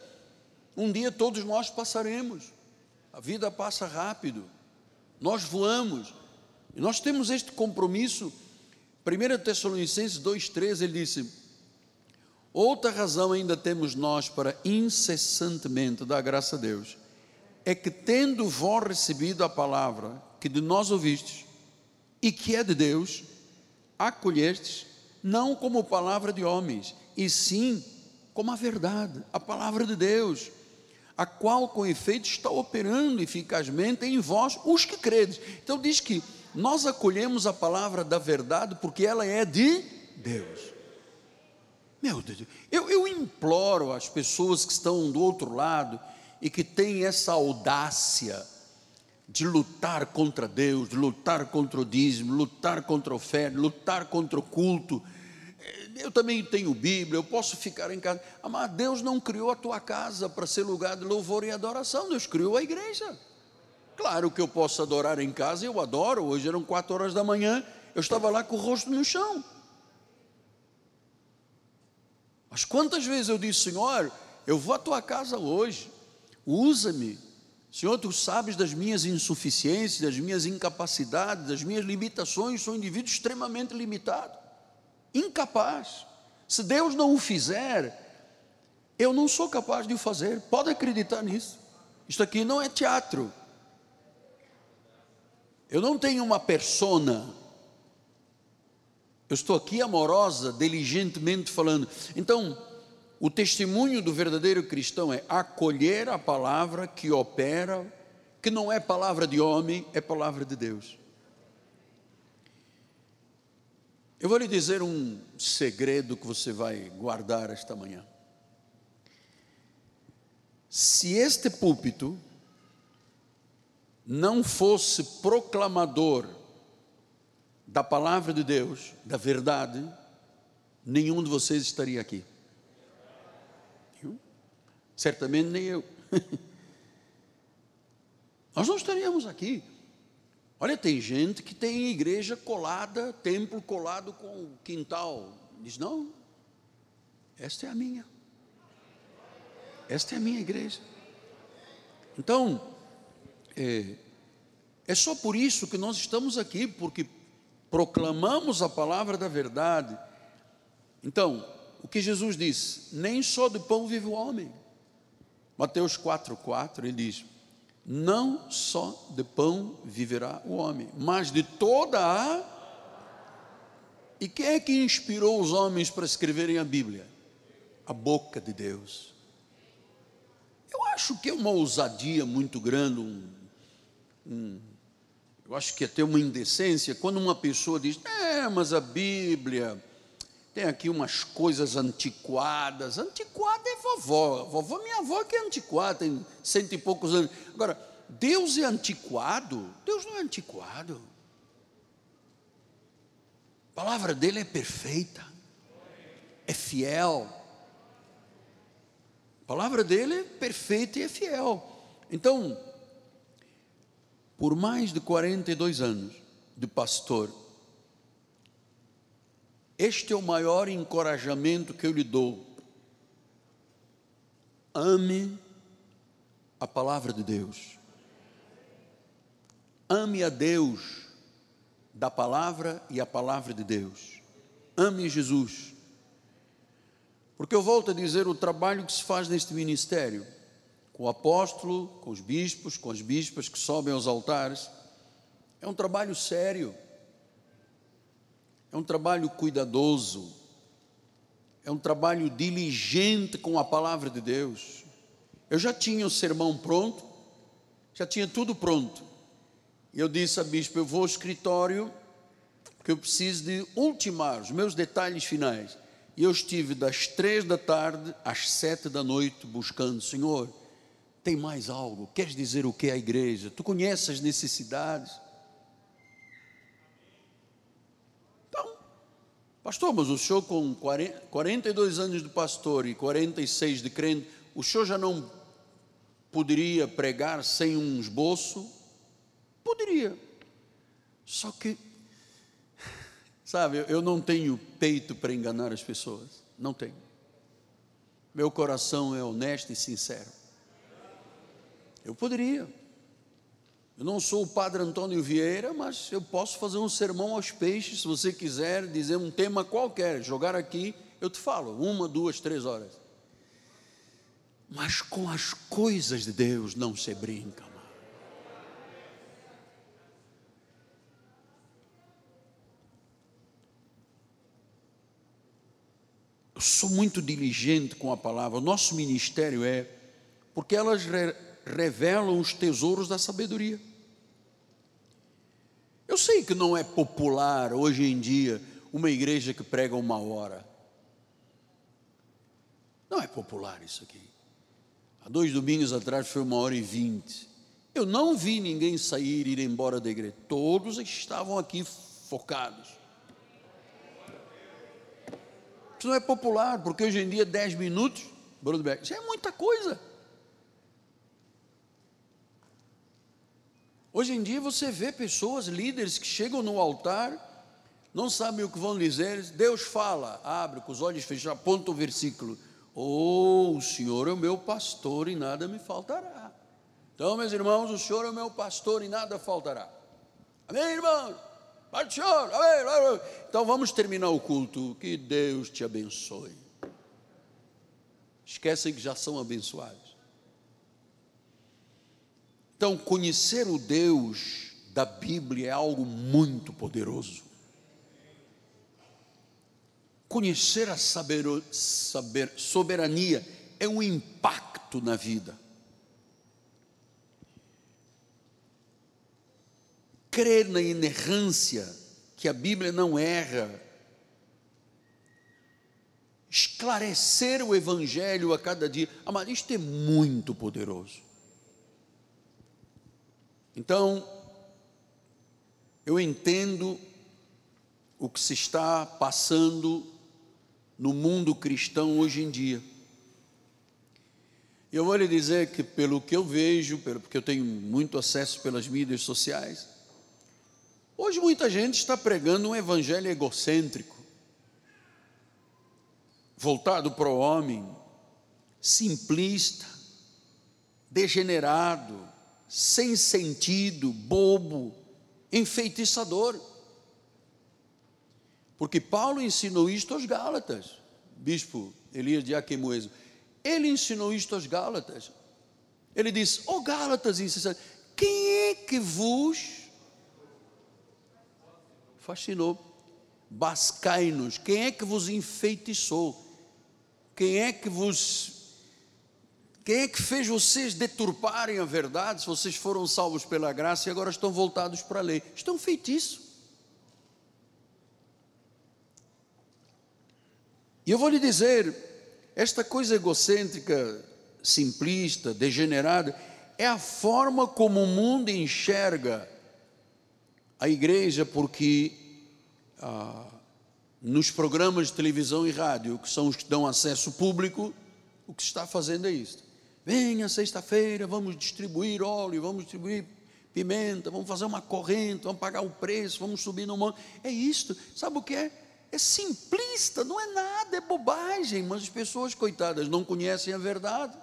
Um dia todos nós passaremos. A vida passa rápido. Nós voamos. Nós temos este compromisso. 1 Tessalonicenses 2,13 ele disse: Outra razão ainda temos nós para incessantemente dar graça a Deus é que, tendo vós recebido a palavra que de nós ouvistes e que é de Deus, acolhestes, não como palavra de homens, e sim como a verdade, a palavra de Deus, a qual com efeito está operando eficazmente em vós, os que credes. Então diz que nós acolhemos a palavra da verdade porque ela é de Deus. Meu Deus, eu, eu imploro às pessoas que estão do outro lado, e que tem essa audácia de lutar contra Deus, de lutar contra o dízimo, lutar contra a oferta, lutar contra o culto. Eu também tenho Bíblia, eu posso ficar em casa. Mas Deus não criou a tua casa para ser lugar de louvor e adoração, Deus criou a igreja. Claro que eu posso adorar em casa, eu adoro. Hoje eram quatro horas da manhã, eu estava lá com o rosto no chão. Mas quantas vezes eu disse, Senhor, eu vou à tua casa hoje, Usa-me. Senhor, tu sabes das minhas insuficiências, das minhas incapacidades, das minhas limitações. Sou um indivíduo extremamente limitado, incapaz. Se Deus não o fizer, eu não sou capaz de o fazer. Pode acreditar nisso. Isto aqui não é teatro. Eu não tenho uma persona. Eu estou aqui amorosa, diligentemente falando. Então, o testemunho do verdadeiro cristão é acolher a palavra que opera, que não é palavra de homem, é palavra de Deus. Eu vou lhe dizer um segredo que você vai guardar esta manhã. Se este púlpito não fosse proclamador da palavra de Deus, da verdade, nenhum de vocês estaria aqui. Certamente nem eu. *laughs* Nós não estaríamos aqui. Olha, tem gente que tem igreja colada, templo colado com o quintal. Diz: não, esta é a minha. Esta é a minha igreja. Então, é, é só por isso que nós estamos aqui, porque proclamamos a palavra da verdade. Então, o que Jesus disse: nem só de pão vive o homem, Mateus 4,4 ele diz: Não só de pão viverá o homem, mas de toda a. E quem é que inspirou os homens para escreverem a Bíblia? A boca de Deus. Eu acho que é uma ousadia muito grande, um, um, eu acho que até uma indecência, quando uma pessoa diz, é, mas a Bíblia tem aqui umas coisas antiquadas. Antiquada é vovó. Vovó, minha avó que é antiquada, tem cento e poucos anos. Agora, Deus é antiquado? Deus não é antiquado. A palavra dele é perfeita, é fiel. A palavra dele é perfeita e é fiel. Então, por mais de 42 anos de pastor, este é o maior encorajamento que eu lhe dou. Ame a palavra de Deus. Ame a Deus da palavra e a palavra de Deus. Ame Jesus. Porque eu volto a dizer o trabalho que se faz neste ministério, com o apóstolo, com os bispos, com as bispas que sobem aos altares, é um trabalho sério, é um trabalho cuidadoso, é um trabalho diligente com a palavra de Deus. Eu já tinha o sermão pronto, já tinha tudo pronto. E eu disse a bispo: eu vou ao escritório, porque eu preciso de ultimar os meus detalhes finais. E eu estive das três da tarde às sete da noite buscando, Senhor, tem mais algo? Queres dizer o que é a igreja? Tu conheces as necessidades? Então, pastor, mas o senhor com 40, 42 anos de pastor e 46 de crente, o senhor já não poderia pregar sem um esboço? Poderia. Só que, sabe, eu não tenho peito para enganar as pessoas. Não tenho. Meu coração é honesto e sincero. Eu poderia. Eu não sou o padre Antônio Vieira, mas eu posso fazer um sermão aos peixes, se você quiser dizer um tema qualquer, jogar aqui, eu te falo, uma, duas, três horas. Mas com as coisas de Deus não se brinca. sou muito diligente com a palavra. Nosso ministério é porque elas revelam os tesouros da sabedoria. Eu sei que não é popular hoje em dia uma igreja que prega uma hora. Não é popular isso aqui. Há dois domingos atrás foi uma hora e vinte. Eu não vi ninguém sair e ir embora da igreja. Todos estavam aqui focados. Isso não é popular, porque hoje em dia 10 minutos, Bruno Beck, isso é muita coisa. Hoje em dia você vê pessoas, líderes que chegam no altar, não sabem o que vão dizer, Deus fala, abre com os olhos fechados, aponta o versículo. Oh, o Senhor é o meu pastor e nada me faltará. Então, meus irmãos, o Senhor é o meu pastor e nada faltará. Amém, irmãos? Pai Senhor, amém. Então vamos terminar o culto. Que Deus te abençoe. Esquecem que já são abençoados. Então, conhecer o Deus da Bíblia é algo muito poderoso. Conhecer a saber, soberania é um impacto na vida. crer na inerrância, que a Bíblia não erra, esclarecer o Evangelho a cada dia, amado, isto é muito poderoso. Então, eu entendo o que se está passando no mundo cristão hoje em dia. Eu vou lhe dizer que, pelo que eu vejo, porque eu tenho muito acesso pelas mídias sociais, Hoje muita gente está pregando um evangelho egocêntrico, voltado para o homem, simplista, degenerado, sem sentido, bobo, enfeitiçador. Porque Paulo ensinou isto aos Gálatas, bispo Elias de Aquemoeso. Ele ensinou isto aos Gálatas. Ele disse: Ó oh, Gálatas, quem é que vos fascinou. Bascai-nos. Quem é que vos enfeitiçou? Quem é que vos. Quem é que fez vocês deturparem a verdade se vocês foram salvos pela graça e agora estão voltados para a lei? Um feitiço. E eu vou lhe dizer, esta coisa egocêntrica, simplista, degenerada, é a forma como o mundo enxerga a igreja, porque ah, nos programas de televisão e rádio, que são os que dão acesso público, o que está fazendo é isto. Venha sexta-feira, vamos distribuir óleo, vamos distribuir pimenta, vamos fazer uma corrente, vamos pagar o preço, vamos subir no monte. É isto. Sabe o que é? É simplista, não é nada, é bobagem, mas as pessoas, coitadas, não conhecem a verdade.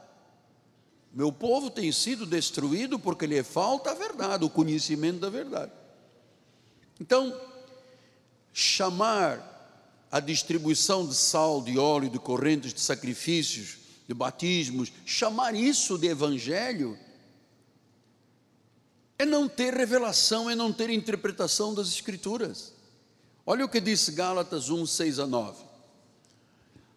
Meu povo tem sido destruído porque lhe falta a verdade, o conhecimento da verdade. Então, chamar a distribuição de sal, de óleo, de correntes, de sacrifícios, de batismos, chamar isso de evangelho, é não ter revelação, é não ter interpretação das Escrituras. Olha o que disse Gálatas 1, 6 a 9.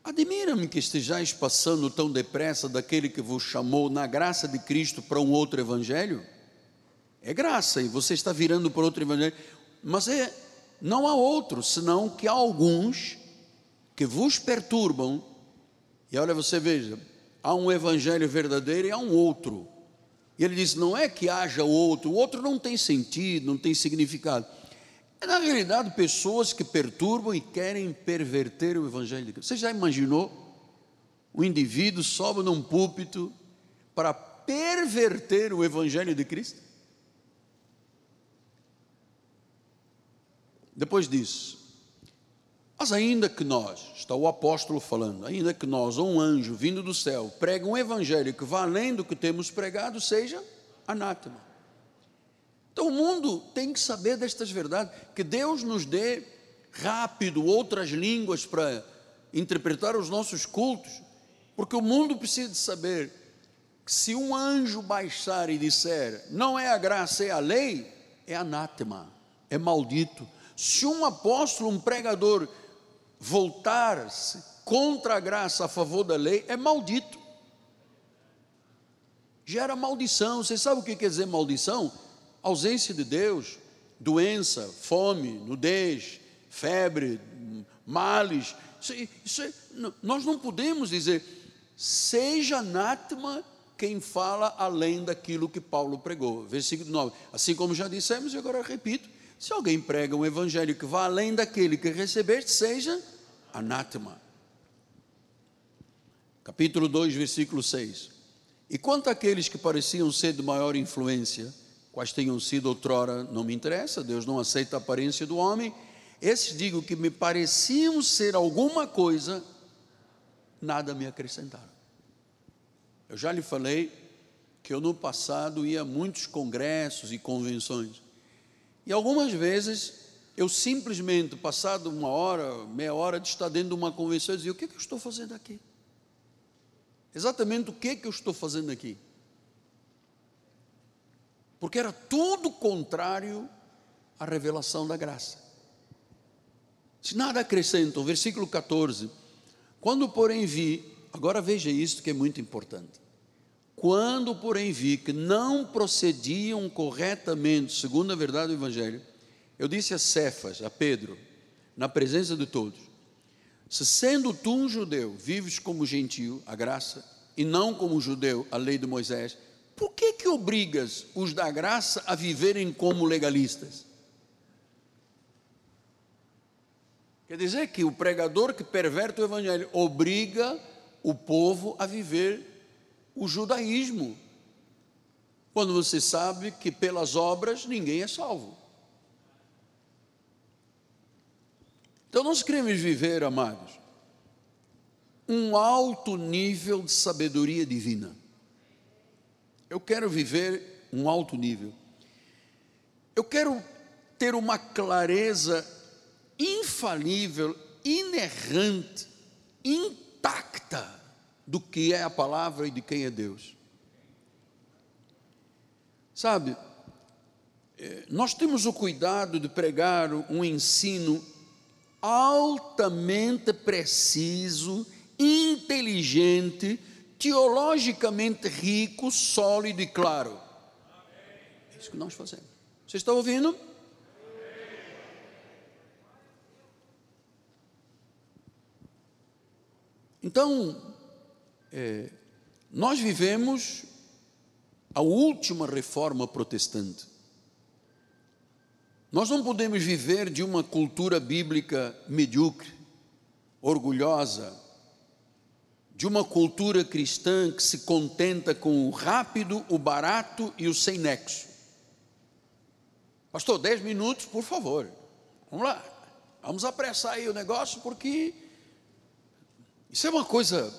Admira-me que estejais passando tão depressa daquele que vos chamou na graça de Cristo para um outro evangelho. É graça e você está virando para outro evangelho, mas é não há outro, senão que há alguns que vos perturbam. E olha, você veja, há um evangelho verdadeiro e há um outro. E ele diz: não é que haja outro, o outro não tem sentido, não tem significado. É, na realidade, pessoas que perturbam e querem perverter o Evangelho de Cristo. Você já imaginou? Um indivíduo sobe num púlpito para perverter o Evangelho de Cristo? Depois disso, mas ainda que nós, está o apóstolo falando, ainda que nós, ou um anjo vindo do céu, pregue um evangelho que vá além do que temos pregado, seja anátema. Então o mundo tem que saber destas verdades, que Deus nos dê rápido outras línguas para interpretar os nossos cultos, porque o mundo precisa saber que se um anjo baixar e disser, não é a graça, é a lei, é anátema, é maldito. Se um apóstolo, um pregador, voltar-se contra a graça a favor da lei, é maldito. Gera maldição. Você sabe o que quer dizer maldição? ausência de Deus, doença, fome, nudez, febre, males. Isso, isso é, nós não podemos dizer, seja anátema quem fala além daquilo que Paulo pregou. Versículo 9. Assim como já dissemos, e agora repito: se alguém prega um evangelho que vá além daquele que recebeste, seja anátema. Capítulo 2, versículo 6. E quanto àqueles que pareciam ser de maior influência, quais tenham sido outrora, não me interessa, Deus não aceita a aparência do homem. Esses digo que me pareciam ser alguma coisa, nada me acrescentaram. Eu já lhe falei que eu no passado ia a muitos congressos e convenções. E algumas vezes eu simplesmente, passado uma hora, meia hora de estar dentro de uma convenção, eu dizia: o que, é que eu estou fazendo aqui? Exatamente o que, é que eu estou fazendo aqui? porque era tudo contrário à revelação da graça. Se nada acrescentam, versículo 14: Quando, porém, vi, agora veja isto que é muito importante. Quando, porém, vi que não procediam corretamente, segundo a verdade do Evangelho, eu disse a Cefas, a Pedro, na presença de todos: Se sendo tu um judeu, vives como gentio, a graça, e não como judeu, a lei de Moisés, por que que obrigas os da graça a viverem como legalistas? Quer dizer que o pregador que perverte o evangelho obriga o povo a viver o judaísmo. Quando você sabe que pelas obras ninguém é salvo. Então nós queremos viver, amados, um alto nível de sabedoria divina. Eu quero viver um alto nível. Eu quero ter uma clareza infalível, inerrante, intacta do que é a palavra e de quem é Deus. Sabe, é, nós temos o cuidado de pregar um ensino altamente preciso, inteligente, teologicamente rico, sólido e claro. É isso que nós fazemos. Você está ouvindo? Então, é, nós vivemos a última reforma protestante. Nós não podemos viver de uma cultura bíblica medíocre, orgulhosa, de uma cultura cristã que se contenta com o rápido, o barato e o sem nexo. Pastor, dez minutos, por favor. Vamos lá. Vamos apressar aí o negócio, porque isso é uma coisa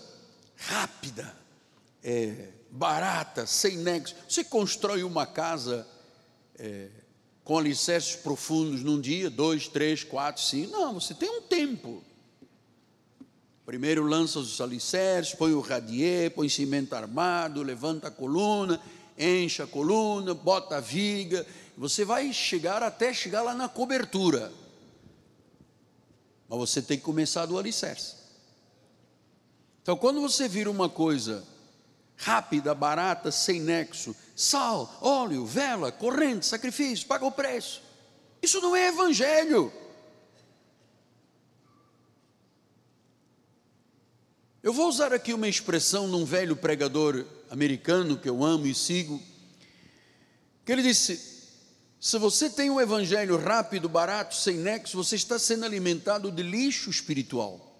rápida, é, barata, sem nexo. Você constrói uma casa é, com alicerces profundos num dia, dois, três, quatro, cinco. Não, você tem um tempo. Primeiro lança os alicerces, põe o radier, põe cimento armado, levanta a coluna, enche a coluna, bota a viga. Você vai chegar até chegar lá na cobertura. Mas você tem que começar do alicerce. Então, quando você vira uma coisa rápida, barata, sem nexo, sal, óleo, vela, corrente, sacrifício, paga o preço. Isso não é evangelho. Eu vou usar aqui uma expressão num velho pregador americano que eu amo e sigo, que ele disse: se você tem um evangelho rápido, barato, sem nexo, você está sendo alimentado de lixo espiritual.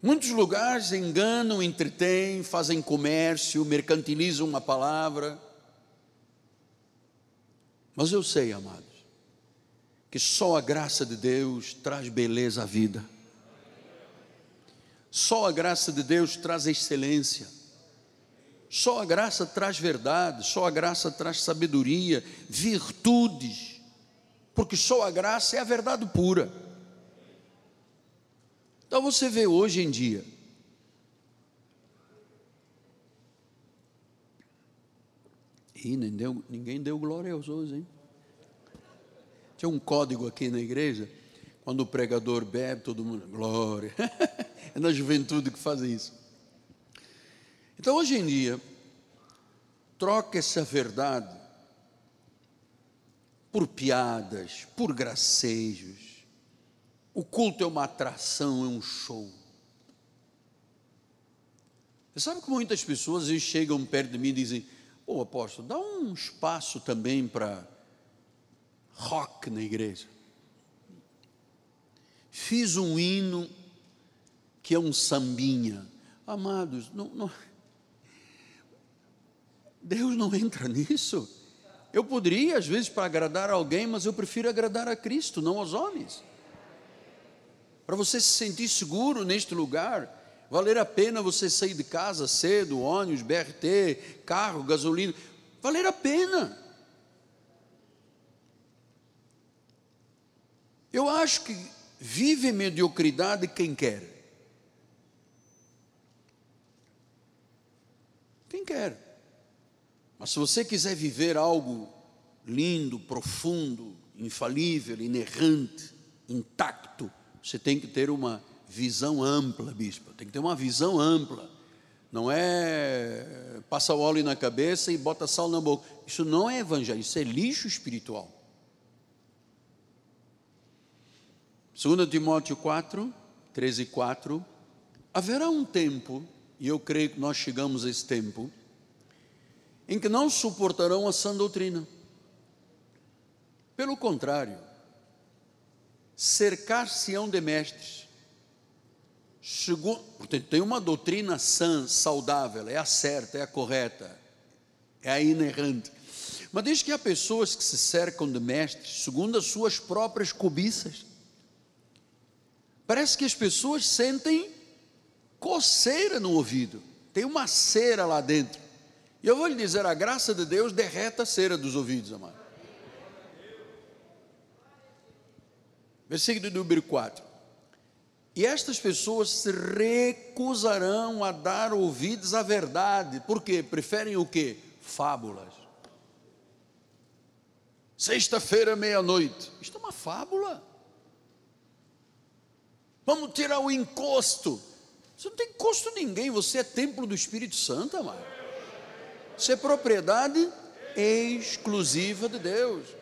Muitos lugares enganam, entretêm, fazem comércio, mercantilizam uma palavra. Mas eu sei, amados, que só a graça de Deus traz beleza à vida. Só a graça de Deus traz excelência. Só a graça traz verdade, só a graça traz sabedoria, virtudes. Porque só a graça é a verdade pura. Então você vê hoje em dia, e nem deu, ninguém deu glória aos outros, hein? Tinha um código aqui na igreja, quando o pregador bebe, todo mundo, glória. *laughs* é na juventude que faz isso. Então hoje em dia, troca essa verdade por piadas, por gracejos, o culto é uma atração, é um show. Você sabe que muitas pessoas vezes, chegam perto de mim e dizem: Ô apóstolo, dá um espaço também para rock na igreja. Fiz um hino que é um sambinha. Amados, não, não, Deus não entra nisso. Eu poderia, às vezes, para agradar alguém, mas eu prefiro agradar a Cristo, não aos homens para você se sentir seguro neste lugar, valer a pena você sair de casa cedo, ônibus, BRT, carro, gasolina, valer a pena. Eu acho que vive mediocridade quem quer. Quem quer. Mas se você quiser viver algo lindo, profundo, infalível, inerrante, intacto, você tem que ter uma visão ampla, bispo. Tem que ter uma visão ampla. Não é passa o óleo na cabeça e bota sal na boca. Isso não é evangelho, isso é lixo espiritual. 2 Timóteo 4, 13 e 4. Haverá um tempo, e eu creio que nós chegamos a esse tempo, em que não suportarão a sã doutrina. Pelo contrário, cercar-se-ão de mestres. Segundo, portanto, tem uma doutrina sã, saudável, é a certa, é a correta, é a inerrante. Mas diz que há pessoas que se cercam de mestres segundo as suas próprias cobiças. Parece que as pessoas sentem coceira no ouvido, tem uma cera lá dentro. E eu vou lhe dizer: a graça de Deus derreta a cera dos ouvidos, amado. Versículo número 4. E estas pessoas se recusarão a dar ouvidos à verdade, porque preferem o que? Fábulas. Sexta-feira, meia-noite. Isto é uma fábula. Vamos tirar o encosto. Você não tem encosto ninguém, você é templo do Espírito Santo, amado. Você é propriedade exclusiva de Deus.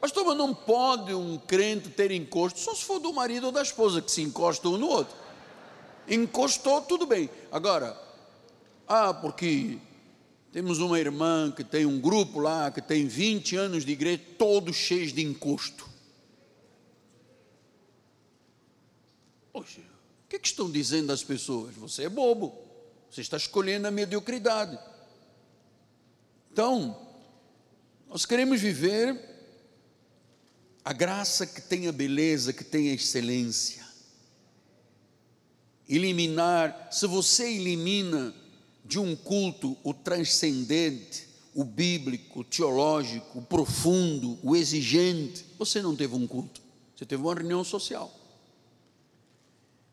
Pastor, mas não pode um crente ter encosto, só se for do marido ou da esposa, que se encosta um no outro. Encostou, tudo bem. Agora, ah, porque temos uma irmã que tem um grupo lá, que tem 20 anos de igreja, todos cheios de encosto. Poxa, o que, é que estão dizendo as pessoas? Você é bobo, você está escolhendo a mediocridade. Então, nós queremos viver a graça que tem a beleza, que tem a excelência. Eliminar, se você elimina de um culto o transcendente, o bíblico, o teológico, o profundo, o exigente, você não teve um culto, você teve uma reunião social.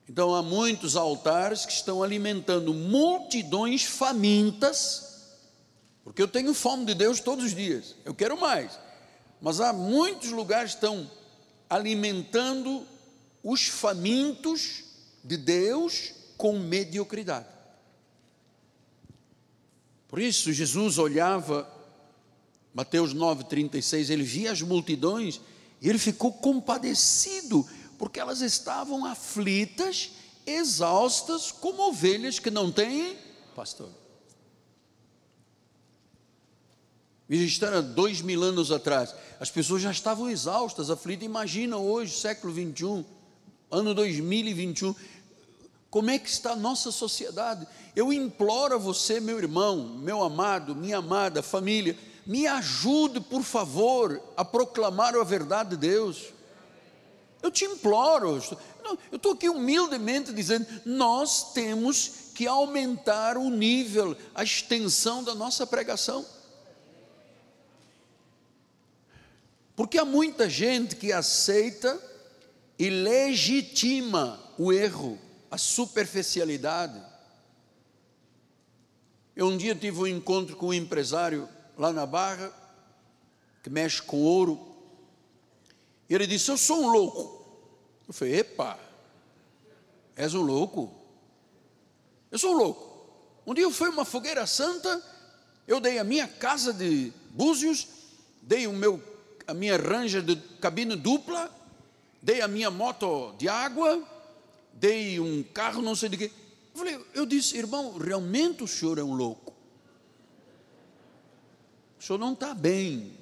Então há muitos altares que estão alimentando multidões famintas, porque eu tenho fome de Deus todos os dias, eu quero mais. Mas há muitos lugares que estão alimentando os famintos de Deus com mediocridade. Por isso, Jesus olhava, Mateus 9,36, ele via as multidões e ele ficou compadecido, porque elas estavam aflitas, exaustas, como ovelhas que não têm pastor. Registraram dois mil anos atrás, as pessoas já estavam exaustas, aflitas. Imagina hoje, século 21, ano 2021, como é que está a nossa sociedade? Eu imploro a você, meu irmão, meu amado, minha amada família, me ajude, por favor, a proclamar a verdade de Deus. Eu te imploro, eu estou aqui humildemente dizendo: nós temos que aumentar o nível, a extensão da nossa pregação. Porque há muita gente que aceita e legitima o erro a superficialidade. Eu um dia tive um encontro com um empresário lá na Barra, que mexe com ouro, e ele disse: Eu sou um louco. Eu falei: Epa, és um louco? Eu sou um louco. Um dia eu fui uma fogueira santa, eu dei a minha casa de Búzios, dei o meu, a minha ranja de cabine dupla, dei a minha moto de água, dei um carro, não sei de quê. Eu falei, eu disse, irmão, realmente o senhor é um louco. O senhor não está bem.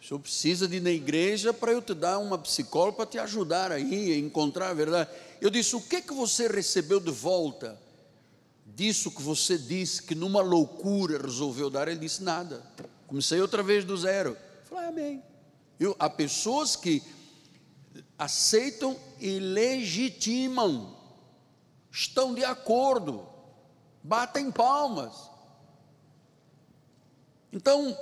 O senhor precisa de ir na igreja para eu te dar uma psicóloga para te ajudar aí a encontrar a verdade. Eu disse, o que que você recebeu de volta disso que você disse que numa loucura resolveu dar? Ele disse, nada. Comecei outra vez do zero. Falei, amém. Eu, há pessoas que aceitam e legitimam, estão de acordo, batem palmas. Então,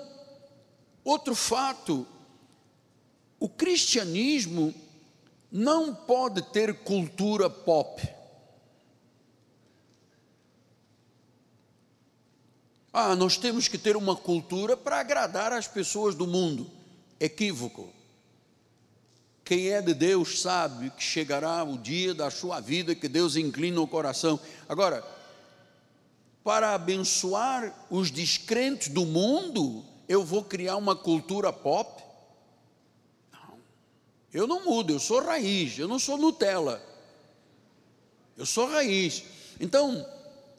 outro fato, o cristianismo não pode ter cultura pop. Ah, nós temos que ter uma cultura para agradar as pessoas do mundo. Equívoco. Quem é de Deus sabe que chegará o dia da sua vida que Deus inclina o coração. Agora, para abençoar os descrentes do mundo, eu vou criar uma cultura pop? Não. Eu não mudo, eu sou raiz, eu não sou Nutella. Eu sou raiz. Então,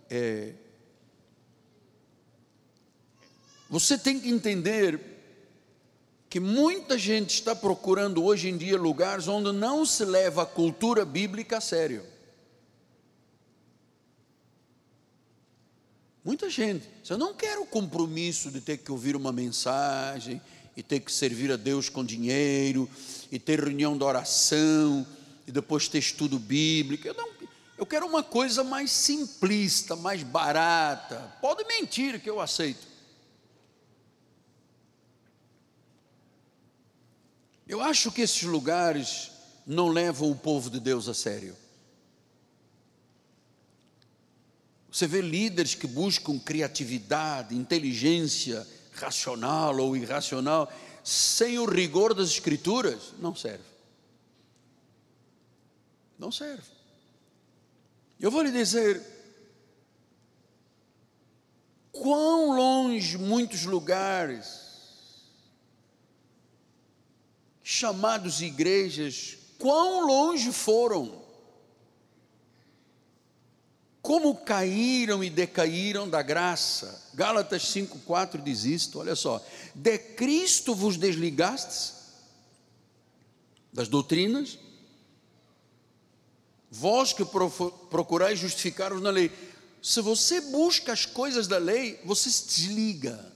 é, você tem que entender que muita gente está procurando hoje em dia lugares onde não se leva a cultura bíblica a sério. Muita gente, eu não quero o compromisso de ter que ouvir uma mensagem e ter que servir a Deus com dinheiro e ter reunião de oração e depois ter estudo bíblico. Eu não, eu quero uma coisa mais simplista, mais barata. Pode mentir que eu aceito. Eu acho que esses lugares não levam o povo de Deus a sério. Você vê líderes que buscam criatividade, inteligência racional ou irracional, sem o rigor das Escrituras, não serve. Não serve. Eu vou lhe dizer, quão longe muitos lugares chamados igrejas, quão longe foram como caíram e decaíram da graça. Gálatas 5,4 diz isto, olha só. De Cristo vos desligastes das doutrinas, vós que procurais justificar-vos na lei. Se você busca as coisas da lei, você se desliga,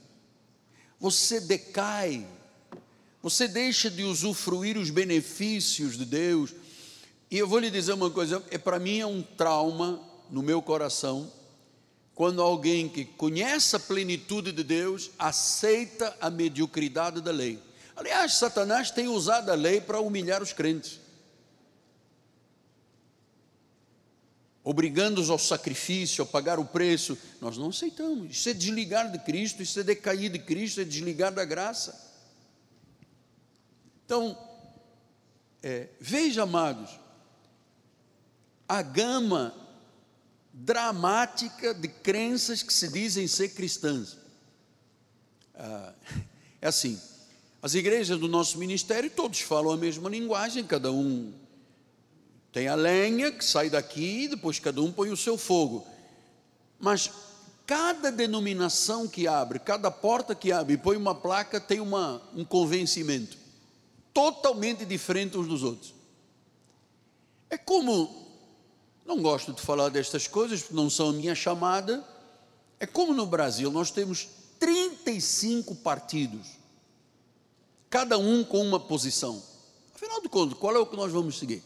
você decai, você deixa de usufruir os benefícios de Deus. E eu vou lhe dizer uma coisa, é para mim é um trauma no meu coração quando alguém que conhece a plenitude de Deus aceita a mediocridade da lei. Aliás, Satanás tem usado a lei para humilhar os crentes, obrigando-os ao sacrifício, a pagar o preço. Nós não aceitamos. Isso é desligar de Cristo, isso é decair de Cristo, é desligar da graça. Então, é, veja, amados, a gama dramática de crenças que se dizem ser cristãs. Ah, *laughs* é assim, as igrejas do nosso ministério, todos falam a mesma linguagem, cada um tem a lenha que sai daqui, depois cada um põe o seu fogo. Mas cada denominação que abre, cada porta que abre e põe uma placa, tem uma, um convencimento totalmente diferente uns dos outros. É como não gosto de falar destas coisas, porque não são a minha chamada. É como no Brasil, nós temos 35 partidos, cada um com uma posição. Afinal de contas, qual é o que nós vamos seguir?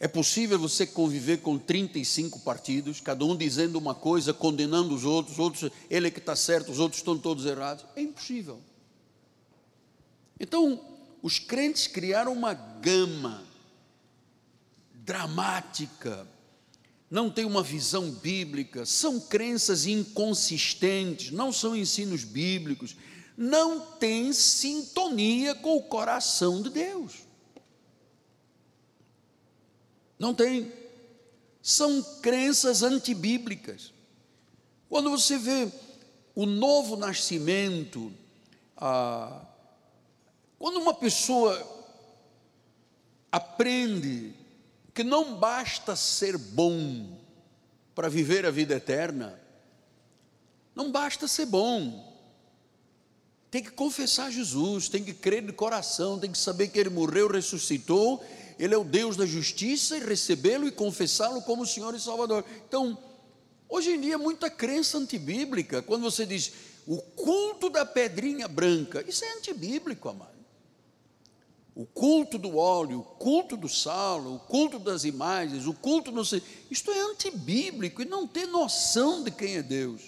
É possível você conviver com 35 partidos, cada um dizendo uma coisa, condenando os outros, outros, ele é que está certo, os outros estão todos errados? É impossível. Então, os crentes criaram uma gama dramática, não tem uma visão bíblica, são crenças inconsistentes, não são ensinos bíblicos, não tem sintonia com o coração de Deus. Não tem. São crenças antibíblicas. Quando você vê o novo nascimento, ah, quando uma pessoa aprende que não basta ser bom para viver a vida eterna, não basta ser bom, tem que confessar Jesus, tem que crer de coração, tem que saber que Ele morreu, ressuscitou, Ele é o Deus da justiça e recebê-lo e confessá-lo como Senhor e Salvador. Então, hoje em dia, muita crença antibíblica, quando você diz o culto da pedrinha branca, isso é antibíblico, amado o culto do óleo, o culto do sal, o culto das imagens, o culto não sei, isto é antibíblico e não tem noção de quem é Deus.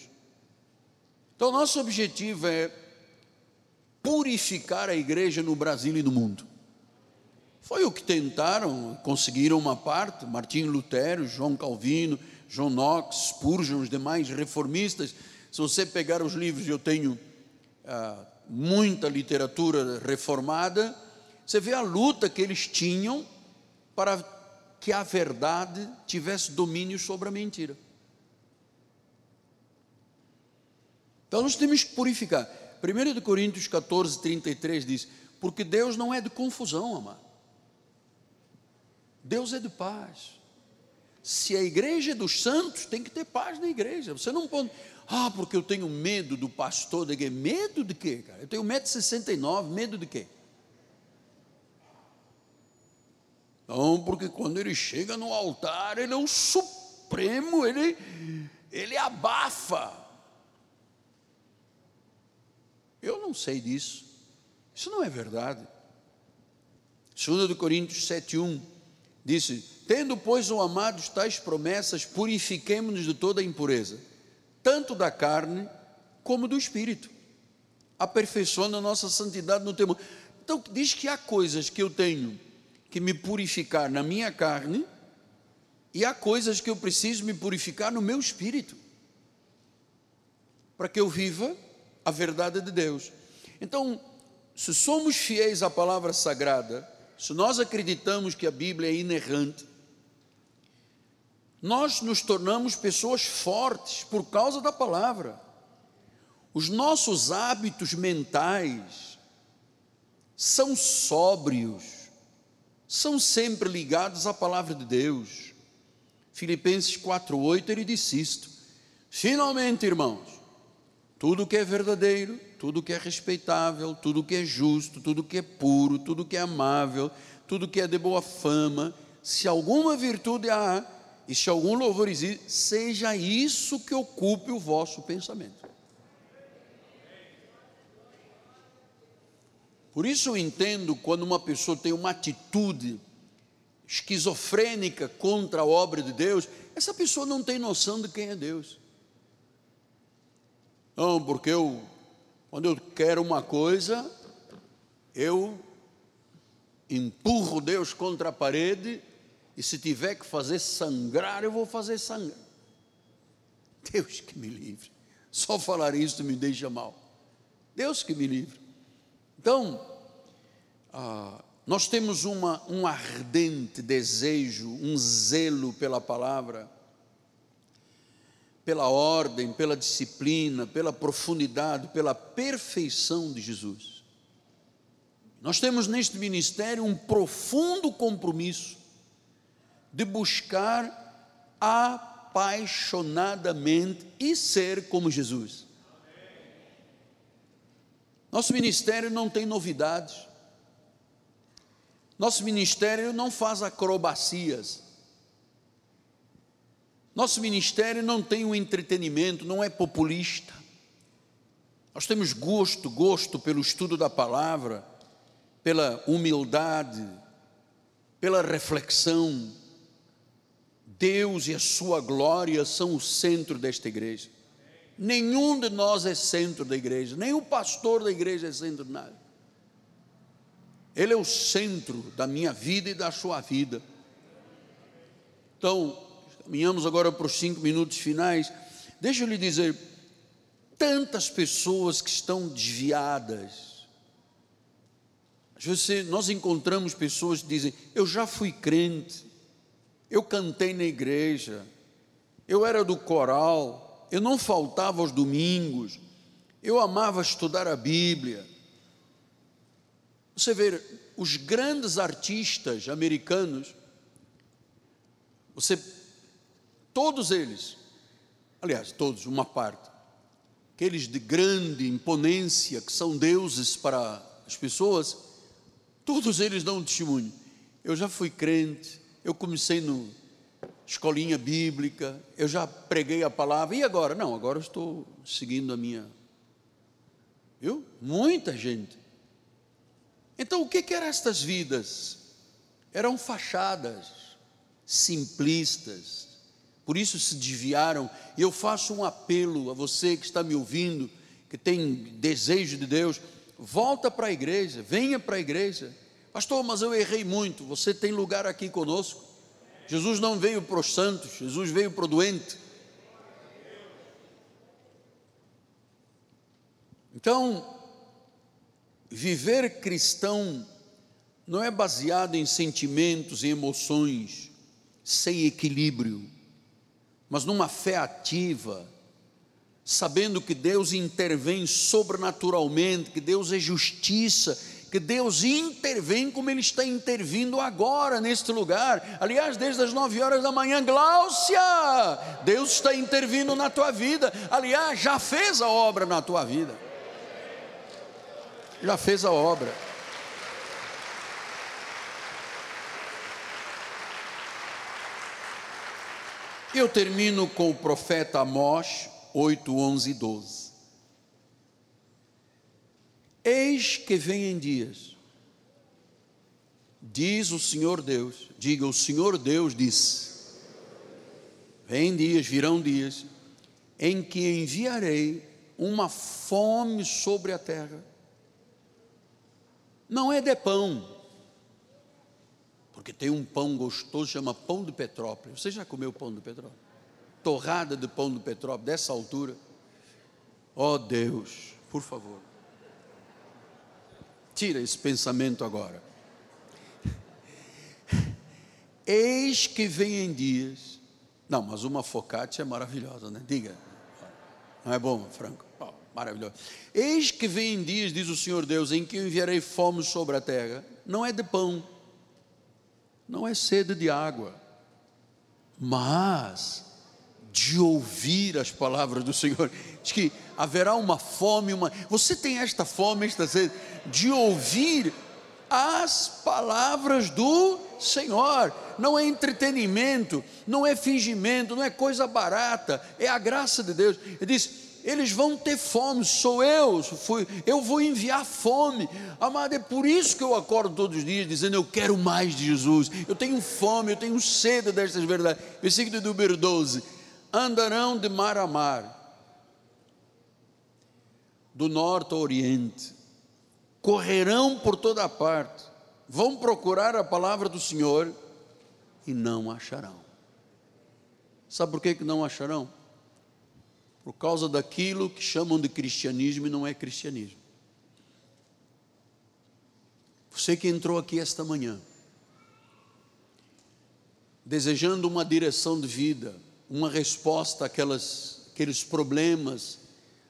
Então, nosso objetivo é purificar a igreja no Brasil e no mundo. Foi o que tentaram, conseguiram uma parte, Martinho Lutero, João Calvino, João Knox, Spurgeon, os demais reformistas. Se você pegar os livros, eu tenho ah, muita literatura reformada, você vê a luta que eles tinham para que a verdade tivesse domínio sobre a mentira. Então nós temos que purificar. 1 Coríntios 14, 33 diz: Porque Deus não é de confusão, amado. Deus é de paz. Se a igreja é dos santos, tem que ter paz na igreja. Você não pode, ah, porque eu tenho medo do pastor. Medo de quê, cara? Eu tenho 1,69m, medo de quê? Não, porque quando ele chega no altar, ele é o supremo, ele, ele abafa. Eu não sei disso. Isso não é verdade. 2 Coríntios 7,1 disse: Tendo, pois, o amado tais promessas, purifiquemos-nos de toda impureza, tanto da carne como do espírito, aperfeiçoando a nossa santidade no temor. Então, diz que há coisas que eu tenho que me purificar na minha carne e há coisas que eu preciso me purificar no meu espírito para que eu viva a verdade de Deus. Então, se somos fiéis à palavra sagrada, se nós acreditamos que a Bíblia é inerrante, nós nos tornamos pessoas fortes por causa da palavra. Os nossos hábitos mentais são sóbrios, são sempre ligados à palavra de Deus. Filipenses 4:8 ele disse isto: Finalmente, irmãos, tudo que é verdadeiro, tudo que é respeitável, tudo que é justo, tudo que é puro, tudo que é amável, tudo que é de boa fama, se alguma virtude há e se algum louvor existe, seja isso que ocupe o vosso pensamento. Por isso eu entendo quando uma pessoa tem uma atitude esquizofrênica contra a obra de Deus, essa pessoa não tem noção de quem é Deus. Não, porque eu, quando eu quero uma coisa, eu empurro Deus contra a parede e se tiver que fazer sangrar, eu vou fazer sangrar. Deus que me livre. Só falar isso me deixa mal. Deus que me livre. Então, ah, nós temos uma, um ardente desejo, um zelo pela palavra, pela ordem, pela disciplina, pela profundidade, pela perfeição de Jesus. Nós temos neste ministério um profundo compromisso de buscar apaixonadamente e ser como Jesus. Nosso ministério não tem novidades. Nosso ministério não faz acrobacias. Nosso ministério não tem um entretenimento, não é populista. Nós temos gosto, gosto pelo estudo da palavra, pela humildade, pela reflexão. Deus e a sua glória são o centro desta igreja. Nenhum de nós é centro da igreja, nem o pastor da igreja é centro de nada. Ele é o centro da minha vida e da sua vida. Então, caminhamos agora para os cinco minutos finais. Deixa eu lhe dizer, tantas pessoas que estão desviadas. Vezes nós encontramos pessoas que dizem: Eu já fui crente, eu cantei na igreja, eu era do coral, eu não faltava aos domingos, eu amava estudar a Bíblia. Você vê, os grandes artistas americanos, você, todos eles, aliás, todos, uma parte, aqueles de grande imponência, que são deuses para as pessoas, todos eles dão um testemunho. Eu já fui crente, eu comecei no escolinha bíblica, eu já preguei a palavra, e agora? Não, agora eu estou seguindo a minha. Viu? Muita gente. Então, o que, que eram estas vidas? Eram fachadas, simplistas, por isso se desviaram. E eu faço um apelo a você que está me ouvindo, que tem desejo de Deus, volta para a igreja, venha para a igreja. Pastor, mas eu errei muito. Você tem lugar aqui conosco. Jesus não veio para os santos, Jesus veio para o doente. Então, Viver cristão não é baseado em sentimentos e emoções sem equilíbrio, mas numa fé ativa, sabendo que Deus intervém sobrenaturalmente, que Deus é justiça, que Deus intervém como Ele está intervindo agora neste lugar. Aliás, desde as nove horas da manhã, Gláucia, Deus está intervindo na tua vida. Aliás, já fez a obra na tua vida já fez a obra. Eu termino com o profeta Amós 8, 11 e 12. Eis que vem em dias, diz o Senhor Deus, diga o Senhor Deus disse, vem dias, virão dias, em que enviarei uma fome sobre a terra, não é de pão, porque tem um pão gostoso, chama pão de Petrópolis. Você já comeu pão de Petrópolis? Torrada de pão de Petrópolis, dessa altura. Ó oh Deus, por favor, tira esse pensamento agora. *laughs* Eis que vem em dias. Não, mas uma focaccia é maravilhosa, né? Diga. Não é bom, Franco? maravilhoso. Eis que vem dias, diz o Senhor Deus, em que eu enviarei fome sobre a terra, não é de pão, não é sede de água, mas de ouvir as palavras do Senhor. Diz que haverá uma fome, uma. Você tem esta fome, esta sede, de ouvir as palavras do Senhor. Não é entretenimento, não é fingimento, não é coisa barata, é a graça de Deus. Ele diz: eles vão ter fome, sou eu, fui, eu vou enviar fome. Amado, é por isso que eu acordo todos os dias dizendo: Eu quero mais de Jesus, eu tenho fome, eu tenho sede destas verdades. Versículo número 12: Andarão de mar a mar, do norte ao oriente, correrão por toda parte, vão procurar a palavra do Senhor e não acharão. Sabe por que, que não acharão? Por causa daquilo que chamam de cristianismo e não é cristianismo. Você que entrou aqui esta manhã, desejando uma direção de vida, uma resposta àquelas, àqueles problemas,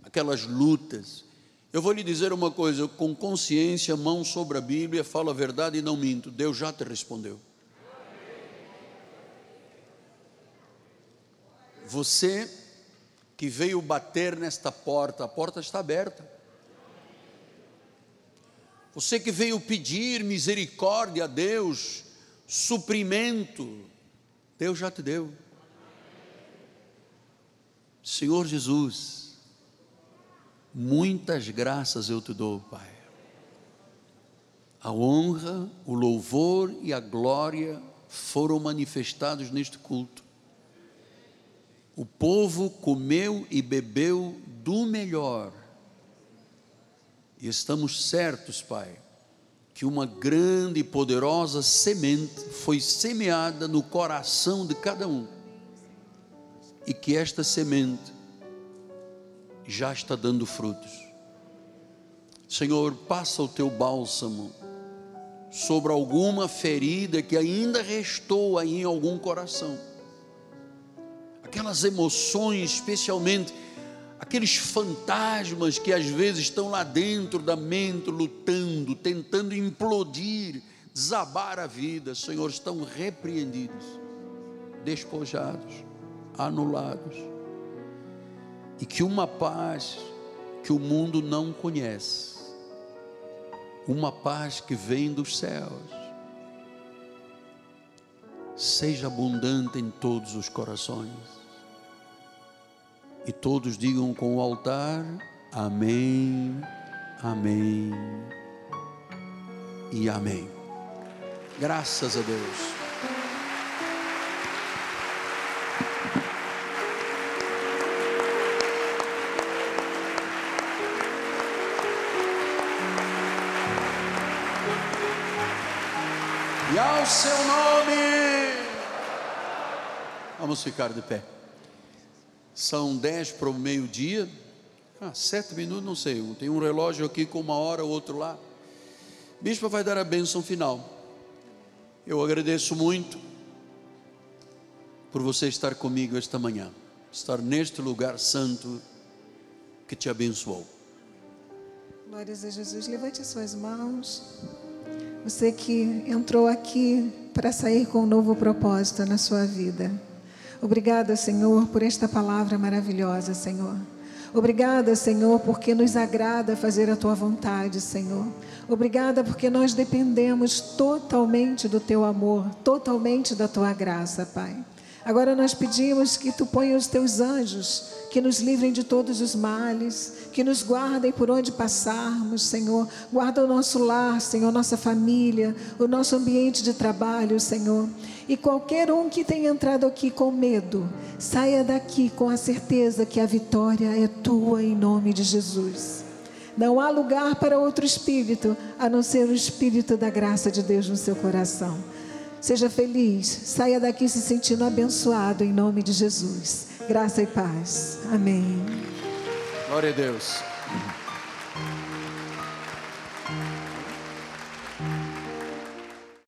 aquelas lutas. Eu vou lhe dizer uma coisa, com consciência, mão sobre a Bíblia, falo a verdade e não minto. Deus já te respondeu. Você que veio bater nesta porta, a porta está aberta. Você que veio pedir misericórdia a Deus, suprimento, Deus já te deu. Senhor Jesus, Muitas graças eu te dou, Pai. A honra, o louvor e a glória foram manifestados neste culto. O povo comeu e bebeu do melhor. E estamos certos, Pai, que uma grande e poderosa semente foi semeada no coração de cada um. E que esta semente já está dando frutos. Senhor, passa o teu bálsamo sobre alguma ferida que ainda restou aí em algum coração. Aquelas emoções, especialmente aqueles fantasmas que às vezes estão lá dentro da mente lutando, tentando implodir, desabar a vida, Senhor, estão repreendidos, despojados, anulados e que uma paz que o mundo não conhece, uma paz que vem dos céus, seja abundante em todos os corações. E todos digam com o altar: Amém, Amém e Amém. Graças a Deus. Ao seu nome. Vamos ficar de pé. São dez para o meio-dia. Ah, sete minutos, não sei. Tem um relógio aqui com uma hora, outro lá. Bispo vai dar a bênção final. Eu agradeço muito por você estar comigo esta manhã, estar neste lugar santo que te abençoou. Glórias a Jesus. Levante as suas mãos. Você que entrou aqui para sair com um novo propósito na sua vida. Obrigada, Senhor, por esta palavra maravilhosa, Senhor. Obrigada, Senhor, porque nos agrada fazer a tua vontade, Senhor. Obrigada porque nós dependemos totalmente do teu amor, totalmente da tua graça, Pai. Agora nós pedimos que tu ponha os teus anjos, que nos livrem de todos os males, que nos guardem por onde passarmos, Senhor. Guarda o nosso lar, Senhor, nossa família, o nosso ambiente de trabalho, Senhor. E qualquer um que tenha entrado aqui com medo, saia daqui com a certeza que a vitória é tua em nome de Jesus. Não há lugar para outro espírito a não ser o espírito da graça de Deus no seu coração. Seja feliz, saia daqui se sentindo abençoado em nome de Jesus. Graça e paz. Amém. Glória a Deus.